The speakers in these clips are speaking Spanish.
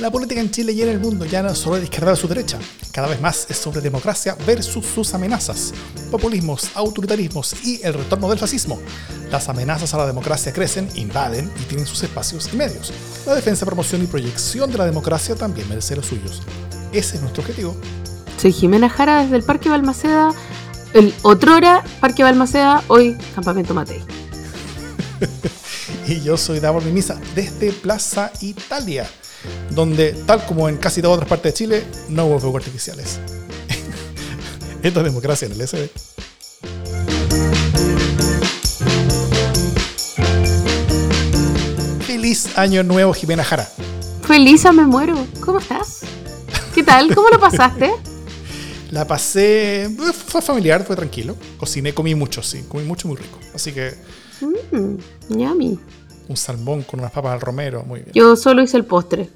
La política en Chile y en el mundo ya no es solo de izquierda a su derecha, cada vez más es sobre democracia versus sus amenazas, populismos, autoritarismos y el retorno del fascismo. Las amenazas a la democracia crecen, invaden y tienen sus espacios y medios. La defensa, promoción y proyección de la democracia también merece los suyos. Ese es nuestro objetivo. Soy Jimena Jara desde el Parque Balmaceda, el otrora Parque Balmaceda, hoy Campamento Matei. y yo soy Davor Mimisa desde Plaza Italia donde, tal como en casi todas otras partes de Chile, no hubo fuegos artificiales. Esto es democracia en el SD. Feliz año nuevo, Jimena Jara. Feliz, me muero. ¿Cómo estás? ¿Qué tal? ¿Cómo lo pasaste? La pasé. Fue familiar, fue tranquilo. Cociné, comí mucho, sí. Comí mucho, muy rico. Así que. Mmm, yummy un salmón con unas papas al romero, muy bien. Yo solo hice el postre.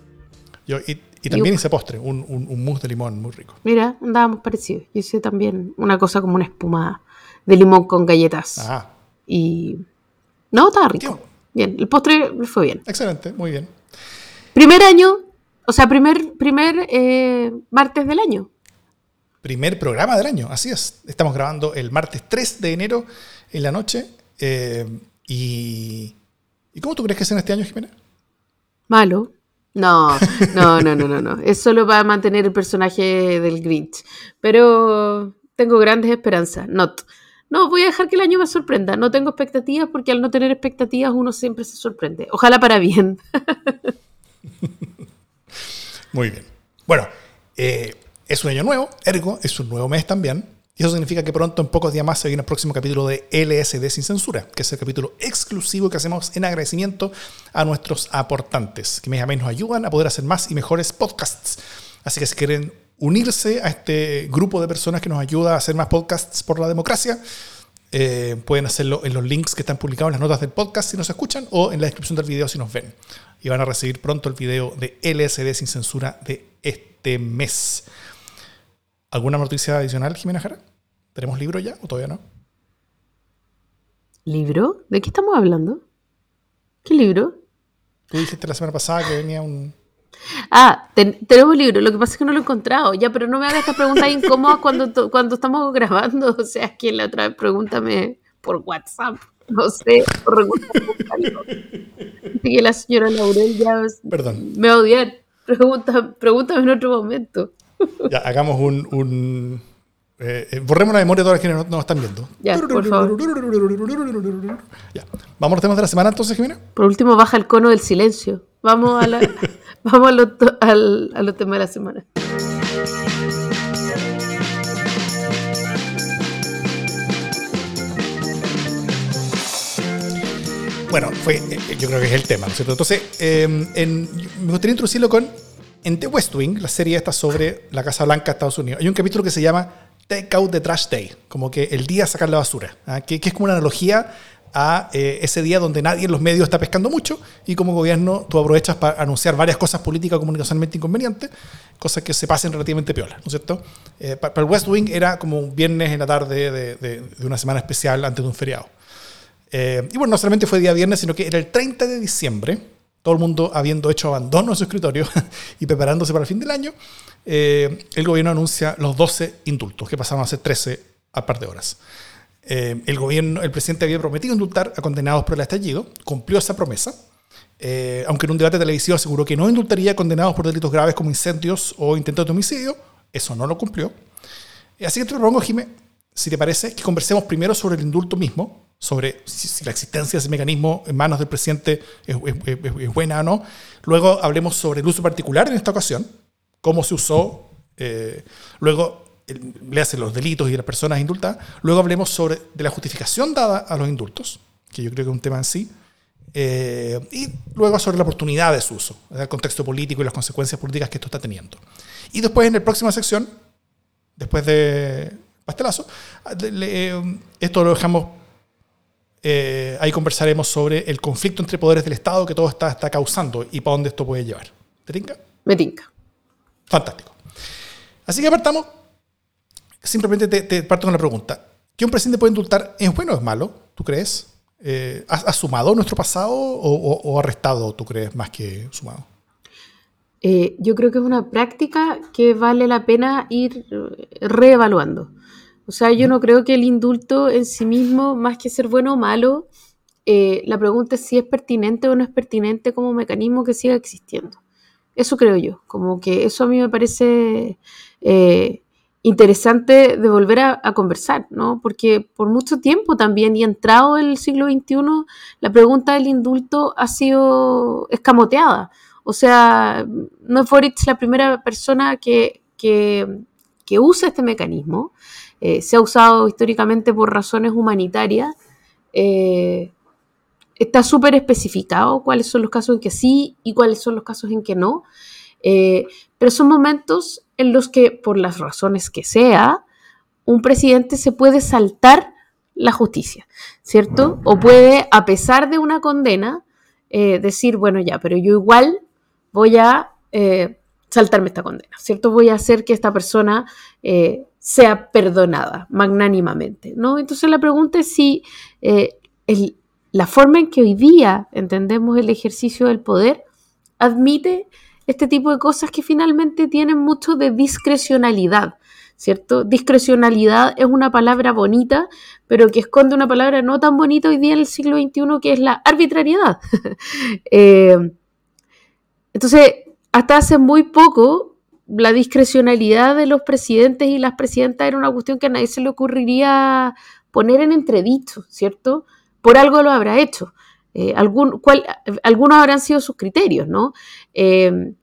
Yo, y, también hice postre, un, un, mousse de limón muy rico. Mira, andábamos parecidos. Yo hice también una cosa como una espuma de limón con galletas. Ah. Y. No, estaba rico. Bien, el postre fue bien. Excelente, muy bien. Primer año, o sea, primer, primer eh, martes del año. Primer programa del año, así es. Estamos grabando el martes 3 de enero en la noche. Eh, y ¿Y cómo tú crees que es en este año, Jimena? Malo. No, no, no, no, no, no. Es solo para mantener el personaje del Grinch. Pero tengo grandes esperanzas. Not. No, voy a dejar que el año me sorprenda. No tengo expectativas porque al no tener expectativas uno siempre se sorprende. Ojalá para bien. Muy bien. Bueno, eh, es un año nuevo, ergo, es un nuevo mes también. Eso significa que pronto, en pocos días más, se viene el próximo capítulo de LSD sin censura, que es el capítulo exclusivo que hacemos en agradecimiento a nuestros aportantes, que mes a mes nos ayudan a poder hacer más y mejores podcasts. Así que si quieren unirse a este grupo de personas que nos ayuda a hacer más podcasts por la democracia, eh, pueden hacerlo en los links que están publicados en las notas del podcast si nos escuchan o en la descripción del video si nos ven. Y van a recibir pronto el video de LSD sin censura de este mes. ¿Alguna noticia adicional, Jimena Jara? ¿Tenemos libro ya o todavía no? ¿Libro? ¿De qué estamos hablando? ¿Qué libro? Tú dijiste la semana pasada que venía un... Ah, tenemos libro, lo que pasa es que no lo he encontrado. Ya, pero no me hagas esta pregunta incómoda cuando, cuando estamos grabando. O sea, que la otra vez pregúntame por WhatsApp. No sé, por que la señora Laurel ya Perdón. me va a odiar. Pregunta, pregúntame en otro momento. Ya, hagamos un. Eh, borremos la memoria de todas las que no, nos están viendo. Ya, por favor. Ya. ¿Vamos a los temas de la semana entonces, Jimena? Por último, baja el cono del silencio. Vamos a, la, vamos a, a los temas de la semana. Bueno, fue, eh, yo creo que es el tema, ¿no es cierto? Entonces, en, me gustaría introducirlo con en The West Wing, la serie esta sobre la Casa Blanca de Estados Unidos, hay un capítulo que se llama Take Out the Trash Day, como que el día de sacar la basura, ¿ah? que, es como una analogía a eh, ese día donde nadie en los medios está pescando mucho y como gobierno tú aprovechas para anunciar varias cosas políticas comunicacionalmente inconvenientes, cosas que se pasen relativamente piola, ¿no es cierto? Eh, para, el West Wing era como un viernes en la tarde de, de, una semana especial antes de un feriado. Eh, y bueno, no solamente fue día viernes, sino que era el 30 de diciembre, todo el mundo habiendo hecho abandono en su escritorio y preparándose para el fin del año, eh, el gobierno anuncia los 12 indultos, que pasaron a ser 13 a par de horas. Eh, el, gobierno, el presidente había prometido indultar a condenados por el estallido, cumplió esa promesa, eh, aunque en un debate televisivo aseguró que no indultaría a condenados por delitos graves como incendios o intentos de homicidio, eso no lo cumplió. Así que te propongo, Jimé, si te parece, que conversemos primero sobre el indulto mismo, sobre si, la existencia de ese mecanismo en manos del presidente es, buena o no. Luego hablemos sobre el uso particular en esta ocasión, cómo se usó. Eh, luego le hacen los delitos y las personas indultadas. Luego hablemos sobre de la justificación dada a los indultos, que yo creo que es un tema en sí. Eh, y luego sobre la oportunidad de su uso, el contexto político y las consecuencias políticas que esto está teniendo. Y después en la próxima sección, después de pastelazo, eh, esto lo dejamos eh, ahí conversaremos sobre el conflicto entre poderes del Estado que todo está, está causando y para dónde esto puede llevar. ¿Te tinca? Me tinca. Fantástico. Así que partamos. Simplemente te, parto con la pregunta. ¿Que un presidente puede indultar es bueno o es malo? ¿Tú crees? Eh, ¿ha, sumado nuestro pasado o, o, ha restado, tú crees, más que sumado? eh, yo creo que es una práctica que vale la pena ir reevaluando. O sea, yo no creo que el indulto en sí mismo, más que ser bueno o malo, eh, la pregunta es si es pertinente o no es pertinente como mecanismo que siga existiendo. Eso creo yo, como que eso a mí me parece interesante de volver a, a, conversar, ¿no? Porque por mucho tiempo también, y entrado el siglo XXI, la pregunta del indulto ha sido escamoteada. O sea, no es Boric la primera persona que, que, usa este mecanismo. Eh, se ha usado históricamente por razones humanitarias. Eh, está súper especificado cuáles son los casos en que sí y cuáles son los casos en que no. Eh, pero son momentos en los que, por las razones que sea, un presidente se puede saltar la justicia, ¿cierto? O puede, a pesar de una condena, decir, bueno, ya, pero yo igual voy a saltarme esta condena, ¿cierto? Voy a hacer que esta persona sea perdonada magnánimamente, ¿no? Entonces la pregunta es si eh, la forma en que hoy día entendemos el ejercicio del poder admite este tipo de cosas que finalmente tienen mucho de discrecionalidad, ¿cierto? Discrecionalidad es una palabra bonita, pero que esconde una palabra no tan bonita hoy día en el siglo XXI, que es la arbitrariedad. Entonces, hasta hace muy poco, la discrecionalidad de los presidentes y las presidentas era una cuestión que a nadie se le ocurriría poner en entredicho, ¿cierto? Por algo lo habrá hecho. Eh, algunos habrán sido sus criterios, ¿no? Eh,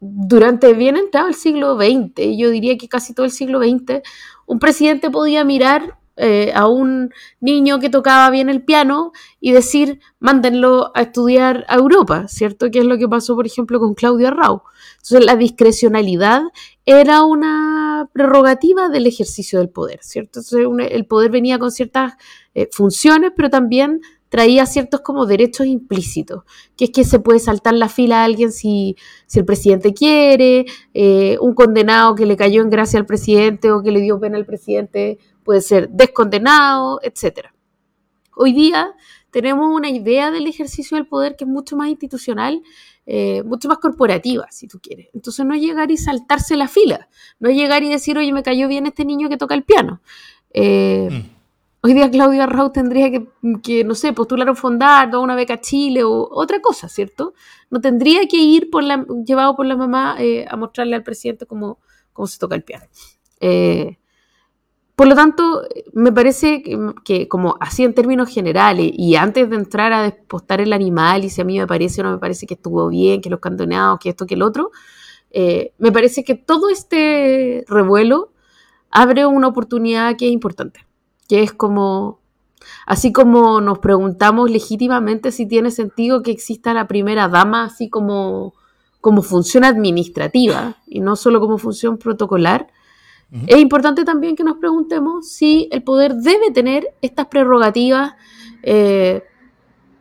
durante bien entrado el siglo XX, yo diría que casi todo el siglo XX, un presidente podía mirar eh, a un niño que tocaba bien el piano y decir, mándenlo a estudiar a Europa, ¿cierto? Que es lo que pasó, por ejemplo, con Claudia Rau. Entonces, la discrecionalidad era una prerrogativa del ejercicio del poder, ¿cierto? El poder venía con ciertas eh, funciones, pero también traía ciertos como derechos implícitos, que es que se puede saltar la fila a alguien si, si el presidente quiere, eh, un condenado que le cayó en gracia al presidente o que le dio pena al presidente puede ser descondenado, etc. Hoy día tenemos una idea del ejercicio del poder que es mucho más institucional, eh, mucho más corporativa, si tú quieres. Entonces no es llegar y saltarse la fila, no es llegar y decir, oye, me cayó bien este niño que toca el piano. Eh, mm. Hoy día Claudia Raúl tendría que, no sé, postular un fondar, una beca Chile o otra cosa, ¿cierto? No tendría que ir por la, llevado por la mamá eh, a mostrarle al presidente cómo, cómo se toca el piano. Por lo tanto, me parece que, como así en términos generales, y antes de entrar a despostar el animal, y si a mí me parece o no me parece que estuvo bien, que los condenados, que esto, que el otro, eh, me parece que todo este revuelo abre una oportunidad que es importante, que es como, así como nos preguntamos legítimamente si tiene sentido que exista la primera dama, así como, como función administrativa, y no solo como función protocolar, es importante también que nos preguntemos si el poder debe tener estas prerrogativas, eh,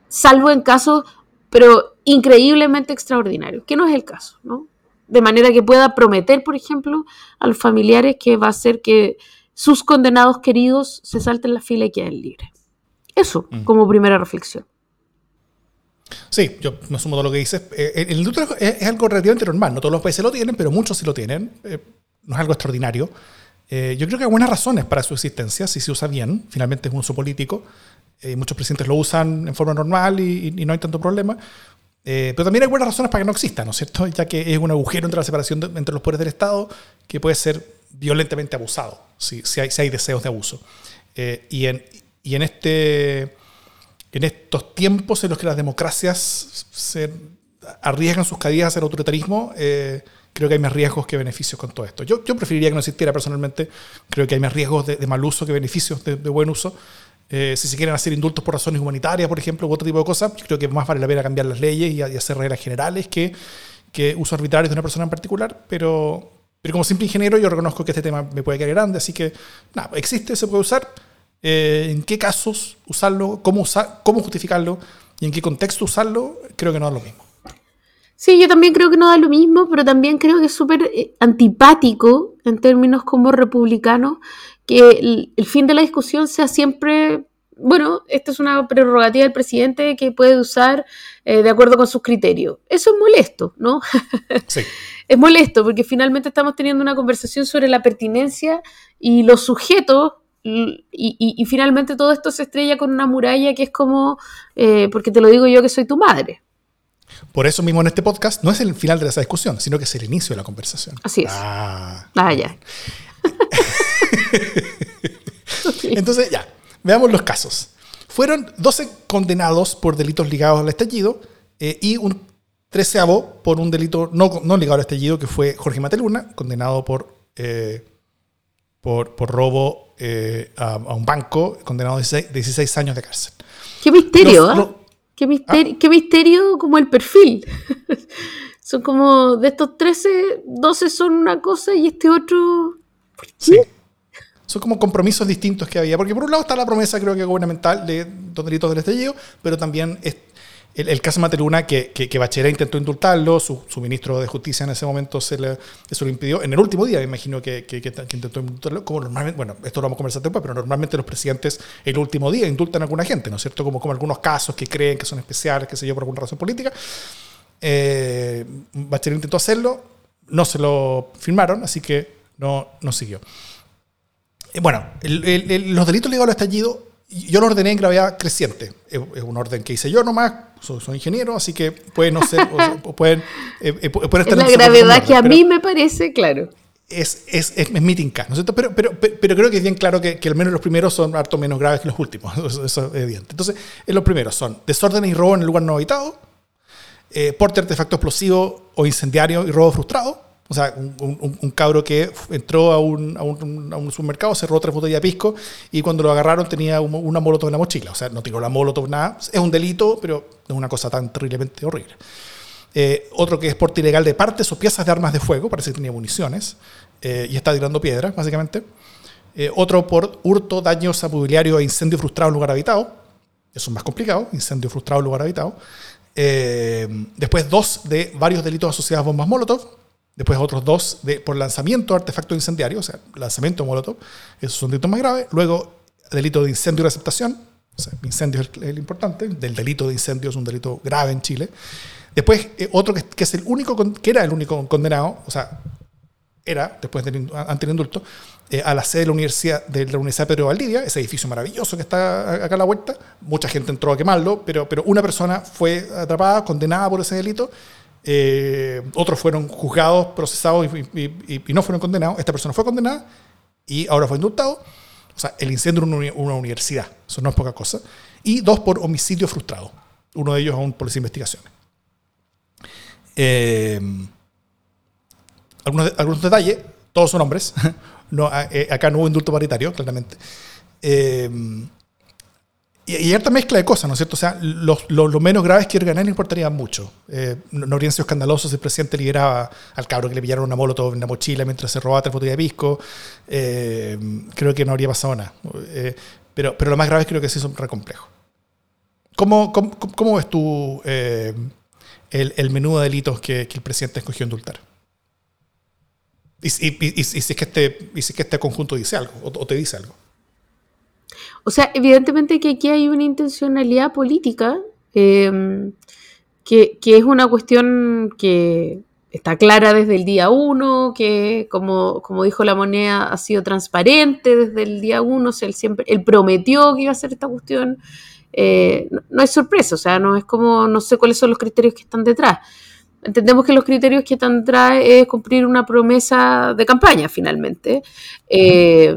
salvo en casos, pero increíblemente extraordinarios, que no es el caso, ¿no? De manera que pueda prometer, por ejemplo, a los familiares que va a hacer que sus condenados queridos se salten la fila y queden libres. Eso como primera reflexión. Sí, yo me sumo a todo lo que dices. Eh, el indulto es, algo relativamente normal. No todos los países lo tienen, pero muchos sí lo tienen. Eh, no es algo extraordinario. Eh, yo creo que hay buenas razones para su existencia, si se usa bien, finalmente es un uso político, eh, muchos presidentes lo usan en forma normal y, no hay tanto problema, eh, pero también hay buenas razones para que no exista, ¿no es cierto? Ya que es un agujero entre la separación entre los poderes del Estado que puede ser violentamente abusado, si, si, hay, deseos de abuso. y, en, y en, este, en estos tiempos en los que las democracias se arriesgan sus caídas el autoritarismo, creo que hay más riesgos que beneficios con todo esto. Yo, yo preferiría que no existiera personalmente, creo que hay más riesgos de, mal uso que beneficios de, buen uso. Eh, si se quieren hacer indultos por razones humanitarias, por ejemplo, u otro tipo de cosas, creo que más vale la pena cambiar las leyes y, hacer reglas generales que, que uso arbitrarios de una persona en particular, pero, pero como simple ingeniero yo reconozco que este tema me puede quedar grande, así que nada, existe, se puede usar. Eh, en qué casos usarlo, cómo, usar, cómo justificarlo y en qué contexto usarlo, creo que no es lo mismo. Sí, yo también creo que no da lo mismo, pero también creo que es súper eh, antipático en términos como republicano que el, fin de la discusión sea siempre bueno, esta es una prerrogativa del presidente que puede usar eh, de acuerdo con sus criterios. Eso es molesto, ¿no? Sí. es molesto porque finalmente estamos teniendo una conversación sobre la pertinencia y los sujetos y, y- y finalmente todo esto se estrella con una muralla que es como, eh, porque te lo digo yo que soy tu madre. Por eso mismo en este podcast no es el final de esa discusión, sino que es el inicio de la conversación. Así es. Ah. Ah, ya. Entonces, ya, veamos los casos. Fueron 12 condenados por delitos ligados al estallido eh, y un treceavo por un delito no, no ligado al estallido, que fue Jorge Mateluna, condenado por, eh, por, por robo eh, a, a un banco, condenado a 16, 16 años de cárcel. Qué misterio, Los- ¿ah? los- Qué, misterio, qué misterio como el perfil. son como de estos 13, 12 son una cosa y este otro... Sí. Son como compromisos distintos que había. Porque por un lado está la promesa, creo que gubernamental, de los delitos del estallido, pero también el, caso Mateluna, que, que, que Bachelet intentó indultarlo, su, ministro de Justicia en ese momento se le, lo impidió. En el último día, me imagino que, que- que- que intentó indultarlo, como normalmente, bueno, esto lo vamos a conversar después, pero normalmente los presidentes el último día indultan a alguna gente, ¿no es cierto? Como, algunos casos que creen que son especiales, qué sé yo, por alguna razón política. Eh, Bachelet intentó hacerlo, no se lo firmaron, así que no, no siguió. Eh, Bueno, los delitos ligados al estallido, yo lo ordené en gravedad creciente. Es, es un orden que hice yo nomás, soy, soy ingeniero, así que pueden no ser, o pueden, eh, eh, pu- pueden Es estar la en gravedad orden, que a mí me parece, claro. Es, es, es, es mi tinca, ¿no es cierto? Pero, pero, pero, creo que es bien claro que, que al menos los primeros son harto menos graves que los últimos, eso, eso es evidente. Entonces, los primeros son desorden y robo en el lugar no habitado, eh, porte de artefacto explosivo o incendiario y robo frustrado. O sea, un, cabro que entró a un, supermercado, cerró tres botellas de pisco y cuando lo agarraron tenía un- una molotov en la mochila. O sea, no tiró la molotov, nada. Es un delito, pero no es una cosa tan terriblemente horrible. Eh, otro que es porte ilegal de partes o piezas de armas de fuego, parece que tenía municiones eh, y está tirando piedras, básicamente. Eh, otro por hurto, daños a mobiliario e incendio frustrado en lugar habitado. Eso es más complicado, incendio frustrado en lugar habitado. Después dos de varios delitos asociados a bombas Molotov. Después otros dos de, por lanzamiento de artefacto incendiario, o sea, lanzamiento de Molotov. Esos son delitos más graves. Luego, delito de incendio y receptación. O sea, incendio es el, el importante. Del delito de incendio es un delito grave en Chile. Después, eh, otro que, que es el único, que era el único condenado, o sea, era, después del, ante el indulto, eh, a la sede de la Universidad de la Universidad Pedro Valdivia, ese edificio maravilloso que está acá a la vuelta. Mucha gente entró a quemarlo, pero, pero una persona fue atrapada, condenada por ese delito. Eh, otros fueron juzgados, procesados y, no fueron condenados. Esta persona fue condenada y ahora fue indultado. O sea, el incendio en una, uni- una universidad, eso no es poca cosa. Y dos por homicidio frustrado. Uno de ellos aún por las investigaciones. Eh, algunos, algunos detalles, todos son hombres. No, a- eh, acá no hubo indulto paritario, claramente. Y, y harta mezcla de cosas, ¿no es cierto? O sea, los, menos graves que ganar no importaría mucho. Eh, no, habrían sido escandalosos el presidente liberaba al cabro que le pillaron una molotov en la mochila mientras se robaba tres botellas de pisco. Eh, creo que no habría pasado nada. Eh, pero, pero lo más grave creo que sí son re complejos. ¿Cómo, cómo, cómo ves tú el, el menú de delitos que, el presidente escogió indultar? Y, y- si es que este, y si es que este conjunto dice algo, o te dice algo. O sea, evidentemente que aquí hay una intencionalidad política, eh, que, que es una cuestión que está clara desde el día uno, que como, como dijo la moneda, ha sido transparente desde el día uno, o sea, él, siempre, él prometió que iba a hacer esta cuestión. Eh, no, no es sorpresa, o sea, no es como, no sé cuáles son los criterios que están detrás. Entendemos que los criterios que están detrás es cumplir una promesa de campaña, finalmente. Eh,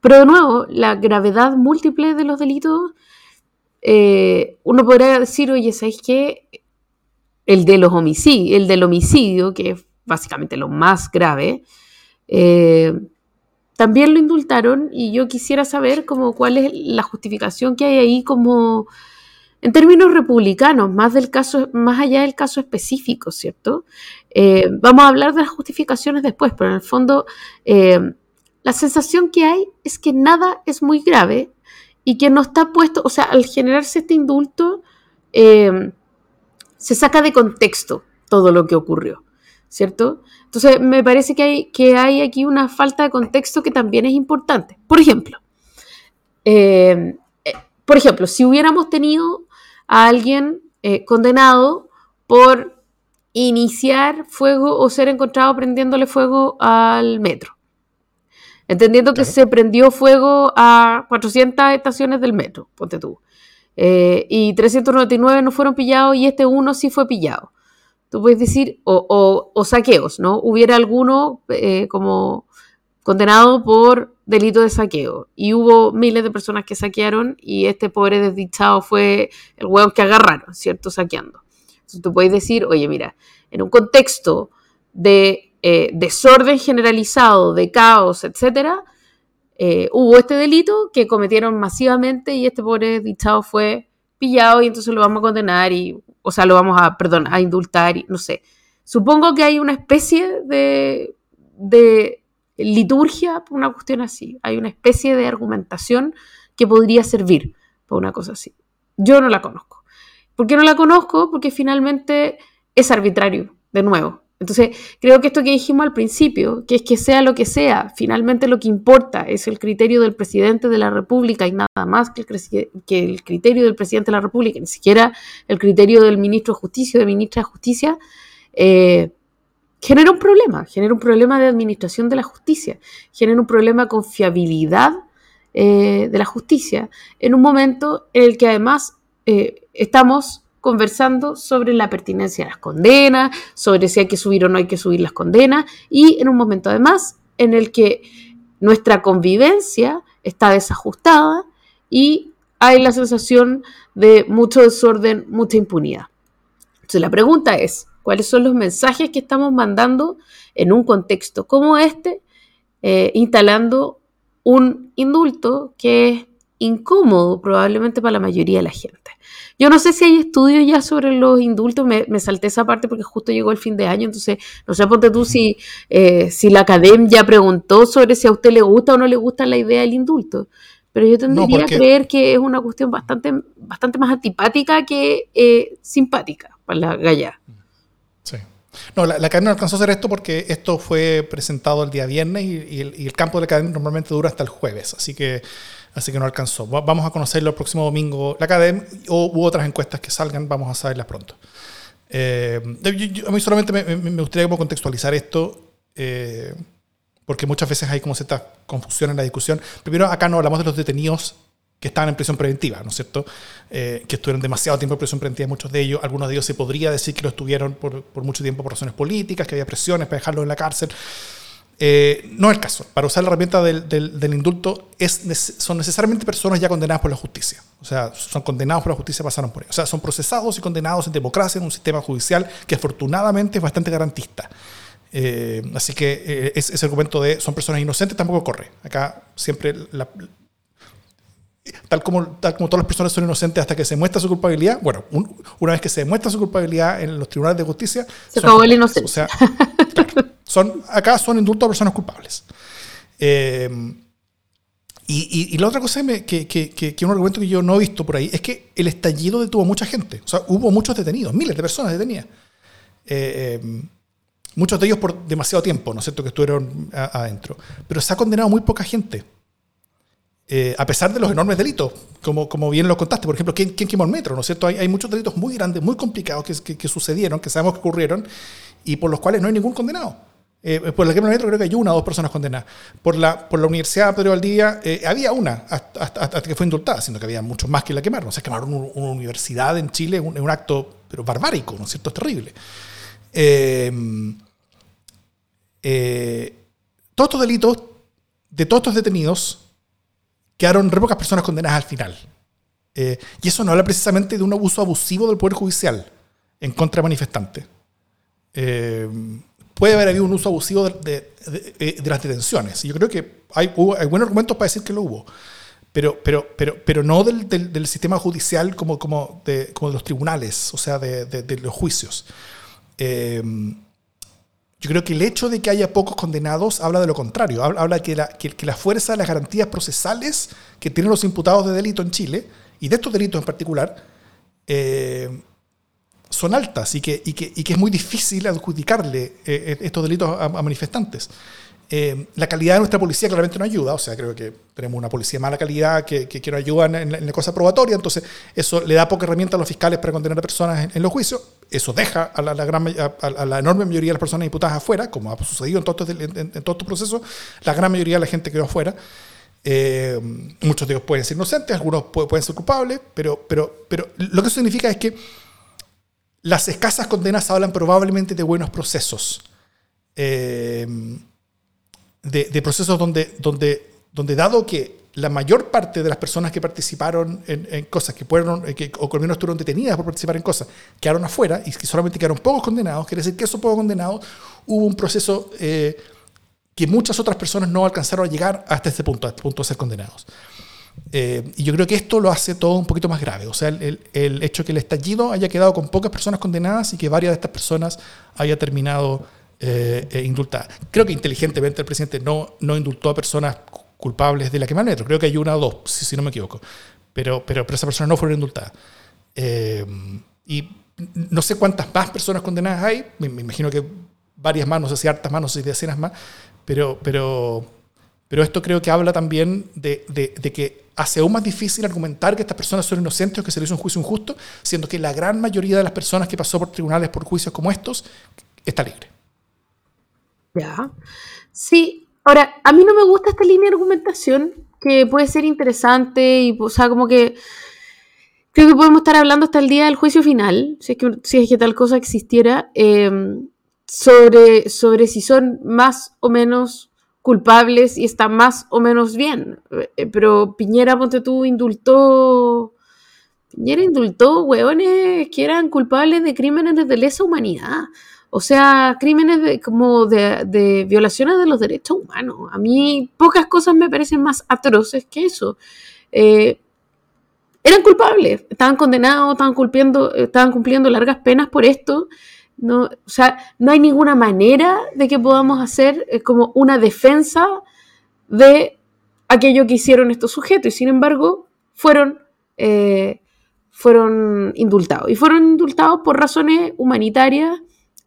pero de nuevo, la gravedad múltiple de los delitos, eh, uno podría decir, oye, ¿sabéis qué? El de los homicidios, el del homicidio, que es básicamente lo más grave, eh, también lo indultaron y yo quisiera saber cuál es la justificación que hay ahí como en términos republicanos, más del caso, más allá del caso específico, ¿cierto? Eh, vamos a hablar de las justificaciones después, pero en el fondo la sensación que hay es que nada es muy grave y que no está puesto, o sea, al generarse este indulto, eh, se saca de contexto todo lo que ocurrió, ¿cierto? Entonces, me parece que hay, que hay aquí una falta de contexto que también es importante. Por ejemplo, eh, eh, por ejemplo, si hubiéramos tenido a alguien eh, condenado por iniciar fuego o ser encontrado prendiéndole fuego al metro. Entendiendo que se prendió fuego a 400 estaciones del metro, ponte tú. Eh, y 399 no fueron pillados y este uno sí fue pillado. Tú puedes decir, o, saqueos, ¿no? Hubiera alguno eh, como condenado por delito de saqueo. Y hubo miles de personas que saquearon y este pobre desdichado fue el hueón que agarraron, ¿cierto? Saqueando. Entonces tú puedes decir, oye, mira, en un contexto de eh, desorden generalizado, de caos, etcétera, eh, hubo este delito que cometieron masivamente y este pobre desdichado fue pillado y entonces lo vamos a condenar y, o sea, lo vamos a, perdón, a indultar y no sé. Supongo que hay una especie de, de liturgia por una cuestión así. Hay una especie de argumentación que podría servir por una cosa así. Yo no la conozco. ¿Por qué no la conozco? Porque finalmente es arbitrario, de nuevo. Entonces, creo que esto que dijimos al principio, que es que sea lo que sea, finalmente lo que importa es el criterio del presidente de la República y nada más que el, que el criterio del presidente de la República, ni siquiera el criterio del ministro de Justicia o de ministra de Justicia, eh, genera un problema, genera un problema de administración de la justicia, genera un problema con fiabilidad eh, de la justicia, en un momento en el que además eh, estamos conversando sobre la pertinencia de las condenas, sobre si hay que subir o no hay que subir las condenas, y en un momento además en el que nuestra convivencia está desajustada y hay la sensación de mucho desorden, mucha impunidad. Entonces la pregunta es, cuáles son los mensajes que estamos mandando en un contexto como este, eh, instalando un indulto que es incómodo probablemente para la mayoría de la gente. Yo no sé si hay estudios ya sobre los indultos, me, salté esa parte porque justo llegó el fin de año, entonces no sé, ponte tú si, eh, si la academia ya preguntó sobre si a usted le gusta o no le gusta la idea del indulto. Pero yo tendría que creer que es una cuestión bastante, bastante más antipática que eh, simpática para la galla. No, la, academia no alcanzó a hacer esto porque esto fue presentado el día viernes y, el, campo de la academia normalmente dura hasta el jueves, así que, así que no alcanzó. Vamos a conocerlo el próximo domingo, la academia, o u otras encuestas que salgan, vamos a saberlas pronto. Eh, a mí solamente me, gustaría como contextualizar esto, eh, porque muchas veces hay como cierta confusión en la discusión. Primero, acá no hablamos de los detenidos que estaban en prisión preventiva, ¿no es cierto? Eh, que estuvieron demasiado tiempo en prisión preventiva, muchos de ellos, algunos de ellos se podría decir que lo estuvieron por, por mucho tiempo por razones políticas, que había presiones para dejarlos en la cárcel. Eh, no es el caso. Para usar la herramienta del, del, indulto es, son necesariamente personas ya condenadas por la justicia. O sea, son condenados por la justicia, pasaron por ello. O sea, son procesados y condenados en democracia, en un sistema judicial que afortunadamente es bastante garantista. Eh, así que ese argumento de son personas inocentes tampoco corre. Acá siempre la, tal como, tal como todas las personas son inocentes hasta que se muestra su culpabilidad, bueno, una vez que se demuestra su culpabilidad en los tribunales de justicia, se acabó el inocente. O sea, son, acá son indultos a personas culpables. Eh, y, y, la otra cosa que, que, que, un argumento que yo no he visto por ahí es que el estallido detuvo mucha gente. O sea, hubo muchos detenidos, miles de personas detenidas. Eh, eh, muchos de ellos por demasiado tiempo, ¿no es cierto?, que estuvieron adentro. Pero se ha condenado muy poca gente. Eh, a pesar de los enormes delitos, como, como bien lo contaste, por ejemplo, ¿quién, quién quemó el metro? ¿no es cierto? Hay, hay muchos delitos muy grandes, muy complicados que, que, sucedieron, que sabemos que ocurrieron y por los cuales no hay ningún condenado. Eh, por la quema metro creo que hay una o dos personas condenadas. Por la, por la Universidad Pedro Valdivia eh, había una hasta, que fue indultada, siendo que había muchos más que la quemaron. O sea, quemaron una, universidad en Chile es un, acto pero barbárico, ¿no es cierto? Es terrible. todos estos delitos, de todos estos detenidos, quedaron re pocas personas condenadas al final. Eh, y eso no habla precisamente de un abuso abusivo del Poder Judicial en contra de manifestantes. Eh, puede haber habido un uso abusivo de, las detenciones. Yo creo que hay, buenos argumentos para decir que lo hubo. Pero, pero, pero, pero no del, sistema judicial como, como, de, como los tribunales, o sea, de, los juicios. Eh, yo creo que el hecho de que haya pocos condenados habla de lo contrario, habla que la, que, la fuerza de las garantías procesales que tienen los imputados de delito en Chile, y de estos delitos en particular, eh, son altas y que, y, que, y que, es muy difícil adjudicarle eh, estos delitos a, manifestantes. Eh, la calidad de nuestra policía claramente no ayuda, o sea, creo que tenemos una policía de mala calidad que, que, no ayuda en, la cosa probatoria, entonces eso le da poca herramienta a los fiscales para condenar a personas en, los juicios, eso deja a la, gran, a, la, enorme mayoría de las personas imputadas afuera, como ha sucedido en todo, este, en, todo este proceso, la gran mayoría de la gente quedó afuera. Eh, muchos de ellos pueden ser inocentes, algunos pueden ser culpables, pero, pero, pero lo que eso significa es que las escasas condenas hablan probablemente de buenos procesos. Eh, de, procesos donde, donde, donde, dado que la mayor parte de las personas que participaron en, cosas que fueron, eh, que, o con menos estuvieron detenidas por participar en cosas, quedaron afuera y que solamente quedaron pocos condenados, quiere decir que esos pocos condenados hubo un proceso eh, que muchas otras personas no alcanzaron a llegar hasta este punto, hasta este punto de ser condenados. Eh, y yo creo que esto lo hace todo un poquito más grave. O sea, el, el, hecho que el estallido haya quedado con pocas personas condenadas y que varias de estas personas haya terminado eh, eh, indultada. Creo que inteligentemente el presidente no, no indultó a personas culpables de la quema metro. Creo que hay una o dos, si, no me equivoco. Pero, pero, pero esas personas no fueron indultadas. Eh, y no sé cuántas más personas condenadas hay. Me, imagino que varias más, no sé si hartas más, no si decenas más. Pero, pero, pero esto creo que habla también de, de, que hace aún más difícil argumentar que estas personas son inocentes o que se les hizo un juicio injusto, siendo que la gran mayoría de las personas que pasó por tribunales por juicios como estos está libre. Ya. Sí, ahora, a mí no me gusta esta línea de argumentación, que puede ser interesante y, o sea, como que creo que podemos estar hablando hasta el día del juicio final, si es que, si es que tal cosa existiera, em, sobre, sobre si son más o menos culpables y están más o menos bien. Eh, pero Piñera, ponte tú, indultó. Piñera indultó hueones que eran culpables de crímenes de lesa humanidad. O sea, crímenes de, como de, violaciones de los derechos humanos. A mí pocas cosas me parecen más atroces que eso. Eh, eran culpables, estaban condenados, estaban cumpliendo, estaban cumpliendo largas penas por esto. No, o sea, no hay ninguna manera de que podamos hacer eh, como una defensa de aquello que hicieron estos sujetos. Y sin embargo, fueron, eh, fueron indultados. Y fueron indultados por razones humanitarias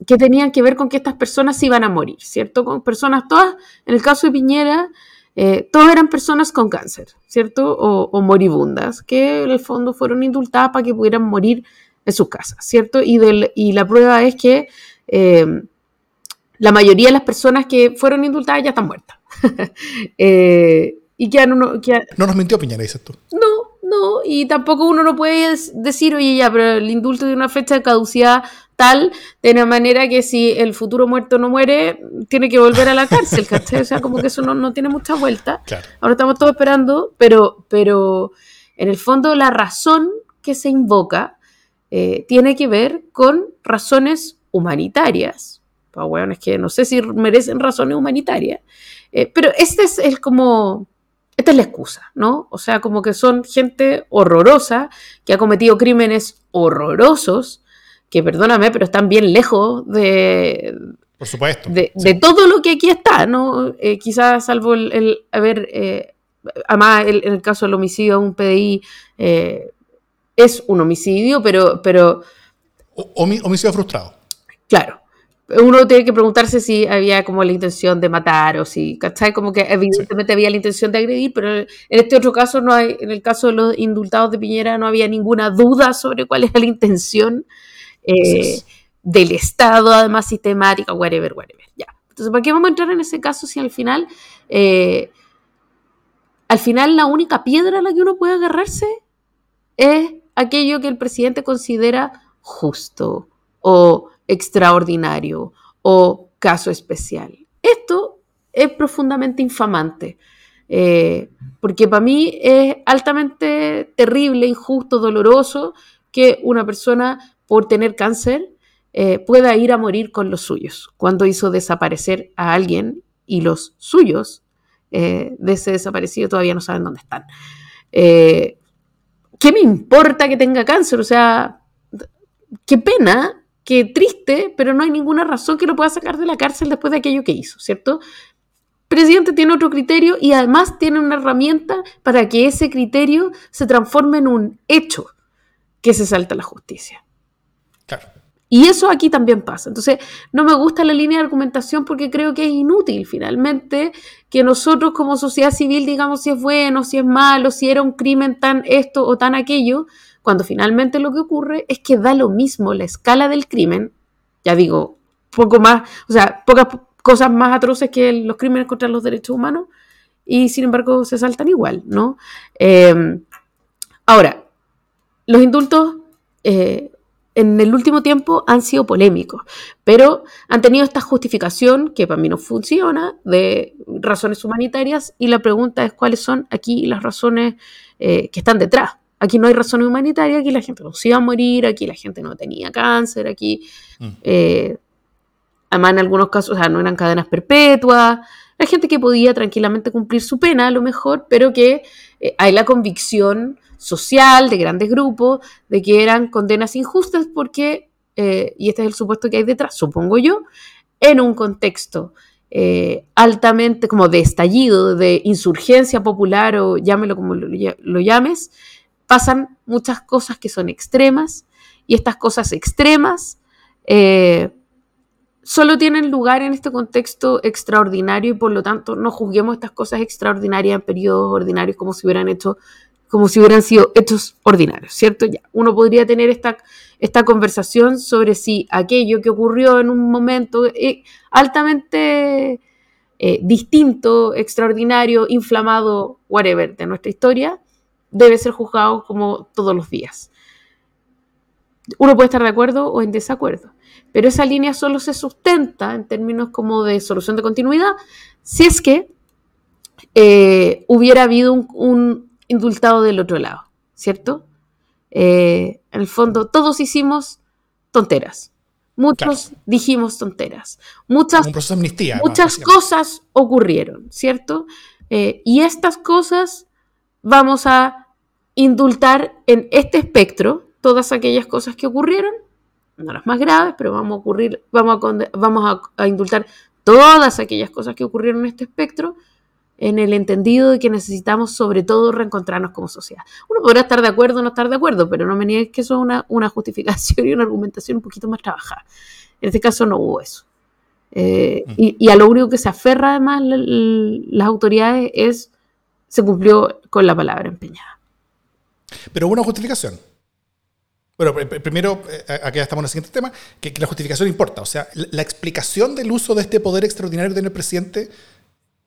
que tenían que ver con que estas personas iban a morir, ¿cierto? Con personas todas, en el caso de Piñera, eh, todas eran personas con cáncer, ¿cierto? O, moribundas, que en el fondo fueron indultadas para que pudieran morir en sus casas, ¿cierto? Y, y la prueba es que eh, la mayoría de las personas que fueron indultadas ya están muertas. eh, y que no, no nos mintió Piñera, dices tú. No, no, y tampoco uno no puede decir, oye, ya, pero el indulto de una fecha de caducidad tal, de una manera que si el futuro muerto no muere, tiene que volver a la cárcel, ¿cachai? O sea, como que eso no, tiene mucha vuelta. Ahora estamos todos esperando, pero, pero en el fondo la razón que se invoca eh, tiene que ver con razones humanitarias. Pues, bueno, es que no sé si merecen razones humanitarias, eh, pero este es el como esta es la excusa, ¿no? O sea, como que son gente horrorosa que ha cometido crímenes horrorosos, que perdóname, pero están bien lejos de. Por supuesto. De, todo lo que aquí está, ¿no? Eh, quizás salvo el, haber. Eh, además, el, en el caso del homicidio, un PDI eh, es un homicidio, pero. pero homicidio frustrado. Claro uno tiene que preguntarse si había como la intención de matar o si, ¿cachai? Como que evidentemente había la intención de agredir, pero en este otro caso no hay, en el caso de los indultados de Piñera no había ninguna duda sobre cuál era la intención eh, del Estado, además sistemática, whatever, whatever. Ya. Entonces, ¿para qué vamos a entrar en ese caso si al final, eh, al final la única piedra a la que uno puede agarrarse es aquello que el presidente considera justo o extraordinario o caso especial. Esto es profundamente infamante, eh, porque para mí es altamente terrible, injusto, doloroso que una persona por tener cáncer eh, pueda ir a morir con los suyos, cuando hizo desaparecer a alguien y los suyos eh, de ese desaparecido todavía no saben dónde están. ¿Qué me importa que tenga cáncer? O sea, qué pena que triste, pero no hay ninguna razón que lo pueda sacar de la cárcel después de aquello que hizo, ¿cierto? El presidente tiene otro criterio y además tiene una herramienta para que ese criterio se transforme en un hecho que se salta a la justicia. Claro. Y eso aquí también pasa. Entonces, no me gusta la línea de argumentación porque creo que es inútil finalmente que nosotros como sociedad civil digamos si es bueno, si es malo, si era un crimen tan esto o tan aquello, cuando finalmente lo que ocurre es que da lo mismo la escala del crimen, ya digo, poco más, o sea, pocas cosas más atroces que los crímenes contra los derechos humanos, y sin embargo se saltan igual, ¿no? Eh, ahora, los indultos eh, en el último tiempo han sido polémicos, pero han tenido esta justificación que para mí no funciona de razones humanitarias y la pregunta es cuáles son aquí las razones eh, que están detrás. Aquí no hay razones humanitarias, aquí la gente no se iba a morir, aquí la gente no tenía cáncer, aquí, mm. eh, además en algunos casos, o sea, no eran cadenas perpetuas, hay gente que podía tranquilamente cumplir su pena a lo mejor, pero que eh, hay la convicción social de grandes grupos de que eran condenas injustas porque, eh, y este es el supuesto que hay detrás, supongo yo, en un contexto eh, altamente como de estallido, de insurgencia popular o llámelo como lo, llames, pasan muchas cosas que son extremas y estas cosas extremas solo tienen lugar en este contexto extraordinario y por lo tanto no juzguemos estas cosas extraordinarias en periodos ordinarios como si hubieran hecho como si hubieran sido hechos ordinarios, ¿cierto? Ya, uno podría tener esta, esta conversación sobre si aquello que ocurrió en un momento eh, altamente eh, distinto, extraordinario, inflamado, whatever, de nuestra historia, debe ser juzgado como todos los días. Uno puede estar de acuerdo o en desacuerdo, pero esa línea solo se sustenta en términos como de solución de continuidad si es que eh, hubiera habido un indultado del otro lado, ¿cierto? Eh, en el fondo, todos hicimos tonteras. Muchos dijimos tonteras. Muchas, muchas cosas ocurrieron, ¿cierto? Eh, y estas cosas vamos a indultar en este espectro todas aquellas cosas que ocurrieron, no las más graves, pero vamos a ocurrir, vamos a, vamos a indultar todas aquellas cosas que ocurrieron en este espectro en el entendido de que necesitamos sobre todo reencontrarnos como sociedad. Uno podrá estar de acuerdo o no estar de acuerdo, pero no me niegues que eso es una, una justificación y una argumentación un poquito más trabajada. En este caso no hubo eso. Eh, mm. y, a lo único que se aferra además las autoridades es, se cumplió con la palabra empeñada. Pero hubo una justificación. Bueno, primero, eh, aquí estamos en el siguiente tema, que, la justificación importa. O sea, la, la, explicación del uso de este poder extraordinario que tiene el presidente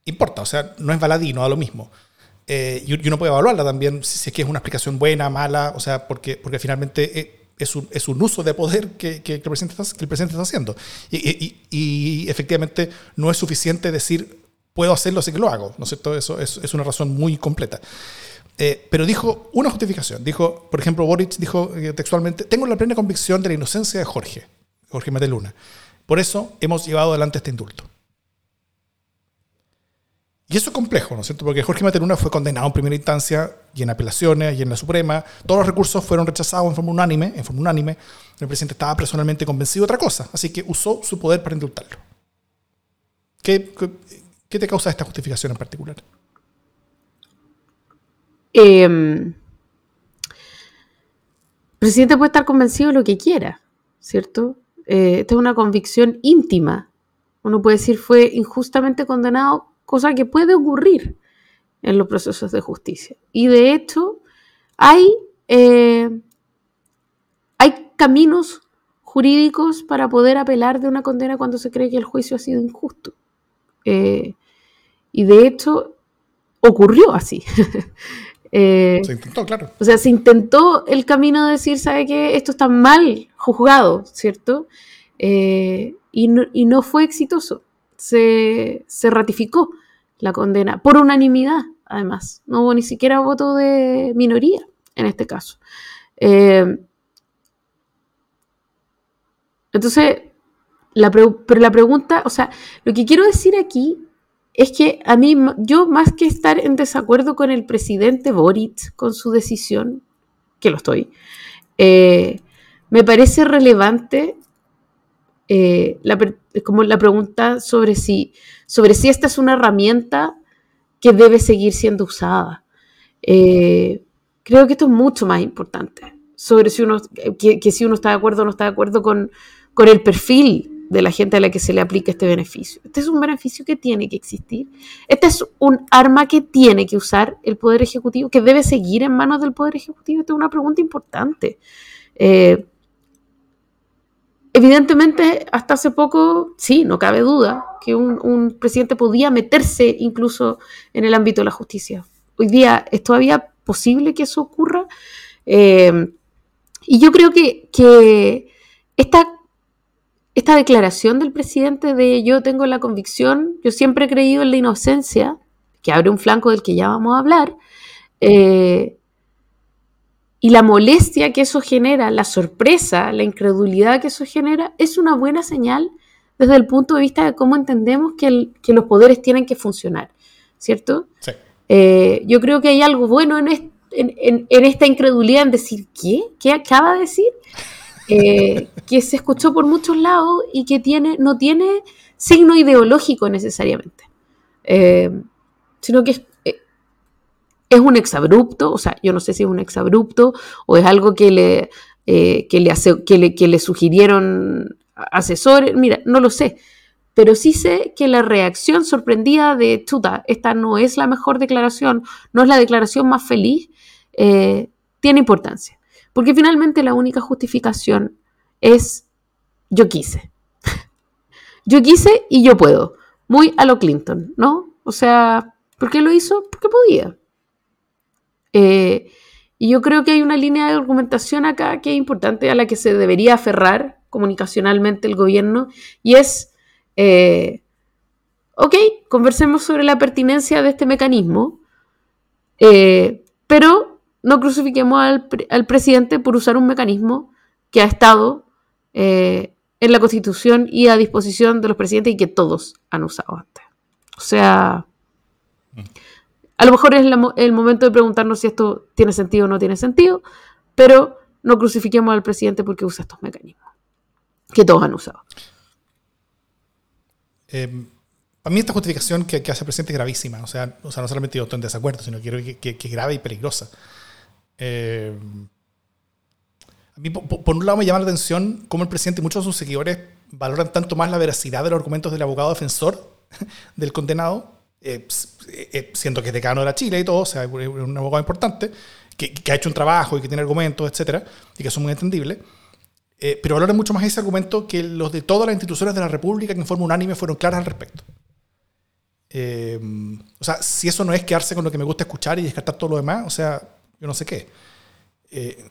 importa, o sea, no es baladí, no da lo mismo. Eh, y, uno puede evaluarla también, si, es que es una explicación buena, mala, o sea, porque, porque finalmente eh, es un, es un uso de poder que, que, el presidente está, que el presidente está haciendo. Y, y, efectivamente no es suficiente decir, puedo hacerlo así que lo hago, ¿no es cierto? Eso es, es una razón muy completa. Eh, pero dijo una justificación. Dijo, por ejemplo, Boric dijo textualmente, tengo la plena convicción de la inocencia de Jorge, Jorge Mateluna. Por eso hemos llevado adelante este indulto. Y eso es complejo, ¿no es cierto? Porque Jorge Materuna fue condenado en primera instancia y en apelaciones y en la Suprema. Todos los recursos fueron rechazados en forma unánime. En forma unánime, el presidente estaba personalmente convencido de otra cosa, así que usó su poder para indultarlo. ¿Qué, te causa esta justificación en particular? Em, el presidente puede estar convencido de lo que quiera, ¿cierto? Eh, esta es una convicción íntima. Uno puede decir fue injustamente condenado cosa que puede ocurrir en los procesos de justicia. Y de hecho, hay, eh, hay caminos jurídicos para poder apelar de una condena cuando se cree que el juicio ha sido injusto. Eh, y de hecho, ocurrió así. Eh, se intentó, claro. O sea, se intentó el camino de decir, ¿sabe qué? Esto está mal juzgado, ¿cierto? y, y no fue exitoso se, ratificó la condena por unanimidad, además. No hubo ni siquiera voto de minoría en este caso. Eh, entonces, la pero la pregunta, o sea, lo que quiero decir aquí es que a mí, yo más que estar en desacuerdo con el presidente Boric, con su decisión, que lo estoy, eh, me parece relevante eh, la, como la pregunta sobre si, sobre si esta es una herramienta que debe seguir siendo usada. Eh, creo que esto es mucho más importante. sobre si uno, que, si uno está de acuerdo o no está de acuerdo con, con el perfil de la gente a la que se le aplica este beneficio. Este es un beneficio que tiene que existir. Este es un arma que tiene que usar el Poder Ejecutivo, que debe seguir en manos del Poder Ejecutivo. Esta es una pregunta importante. Eh, evidentemente, hasta hace poco, sí, no cabe duda que un, presidente podía meterse incluso en el ámbito de la justicia. Hoy día es todavía posible que eso ocurra. Eh, y yo creo que, esta declaración del presidente de yo tengo la convicción, yo siempre he creído en la inocencia, que abre un flanco del que ya vamos a hablar, eh, y la molestia que eso genera, la sorpresa, la incredulidad que eso genera, es una buena señal desde el punto de vista de cómo entendemos que, los poderes tienen que funcionar, ¿cierto? Sí. Eh, yo creo que hay algo bueno en, en, esta incredulidad en decir, ¿qué? ¿Qué acaba de decir? Eh, que se escuchó por muchos lados y que tiene, no tiene signo ideológico necesariamente, eh, sino que es, es, un exabrupto, o sea, yo no sé si es un exabrupto o es algo que le, que le, hace, que le, que le sugirieron asesores, mira, no lo sé, pero sí sé que la reacción sorprendida de chuta, esta no es la mejor declaración, no es la declaración más feliz, tiene importancia. Porque finalmente la única justificación es yo quise. yo quise y yo puedo. Muy a lo Clinton, ¿no? O sea, ¿por qué lo hizo? Porque podía. Eh, y yo creo que hay una línea de argumentación acá que es importante a la que se debería aferrar comunicacionalmente el gobierno y es, eh, ok, conversemos sobre la pertinencia de este mecanismo, eh, pero no crucifiquemos al, presidente por usar un mecanismo que ha estado eh, en la Constitución y a disposición de los presidentes y que todos han usado antes. O sea, a lo mejor es el momento de preguntarnos si esto tiene sentido o no tiene sentido, pero no crucifiquemos al presidente porque usa estos mecanismos que todos han usado. Eh, para mí esta justificación que, hace el presidente es gravísima. O sea, no solamente yo estoy en desacuerdo, sino que, que, que es grave y peligrosa. Eh, a mí, por, un lado, me llama la atención cómo el presidente y muchos de sus seguidores valoran tanto más la veracidad de los argumentos del abogado defensor del condenado, eh, eh, siendo que es decano de la Chile y todo, o sea, es un abogado importante, que, ha hecho un trabajo y que tiene argumentos, etcétera, y que son muy entendibles. pero valoran mucho más ese argumento que los de todas las instituciones de la República que en forma unánime fueron claras al respecto. o sea, si eso no es quedarse con lo que me gusta escuchar y descartar todo lo demás, o sea, yo no sé qué. Eh,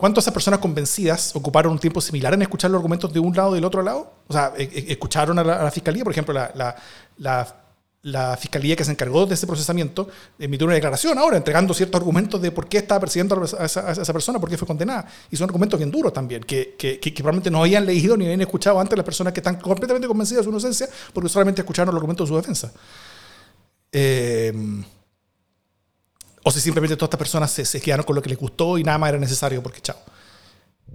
¿Cuántas esas personas convencidas ocuparon un tiempo similar en escuchar los argumentos de un lado y del otro lado? O sea, e, e, escucharon a la, fiscalía, por ejemplo, la, la, fiscalía que se encargó de ese procesamiento emitió una declaración ahora, entregando ciertos argumentos de por qué estaba persiguiendo a esa, persona, por qué fue condenada. Y son argumentos bien duros también, que, que, que, probablemente no habían leído ni habían escuchado antes las personas que están completamente convencidas de su inocencia, porque solamente escucharon los argumentos de su defensa. Eh, o si simplemente todas estas personas se, quedaron con lo que les gustó y nada más era necesario porque chao.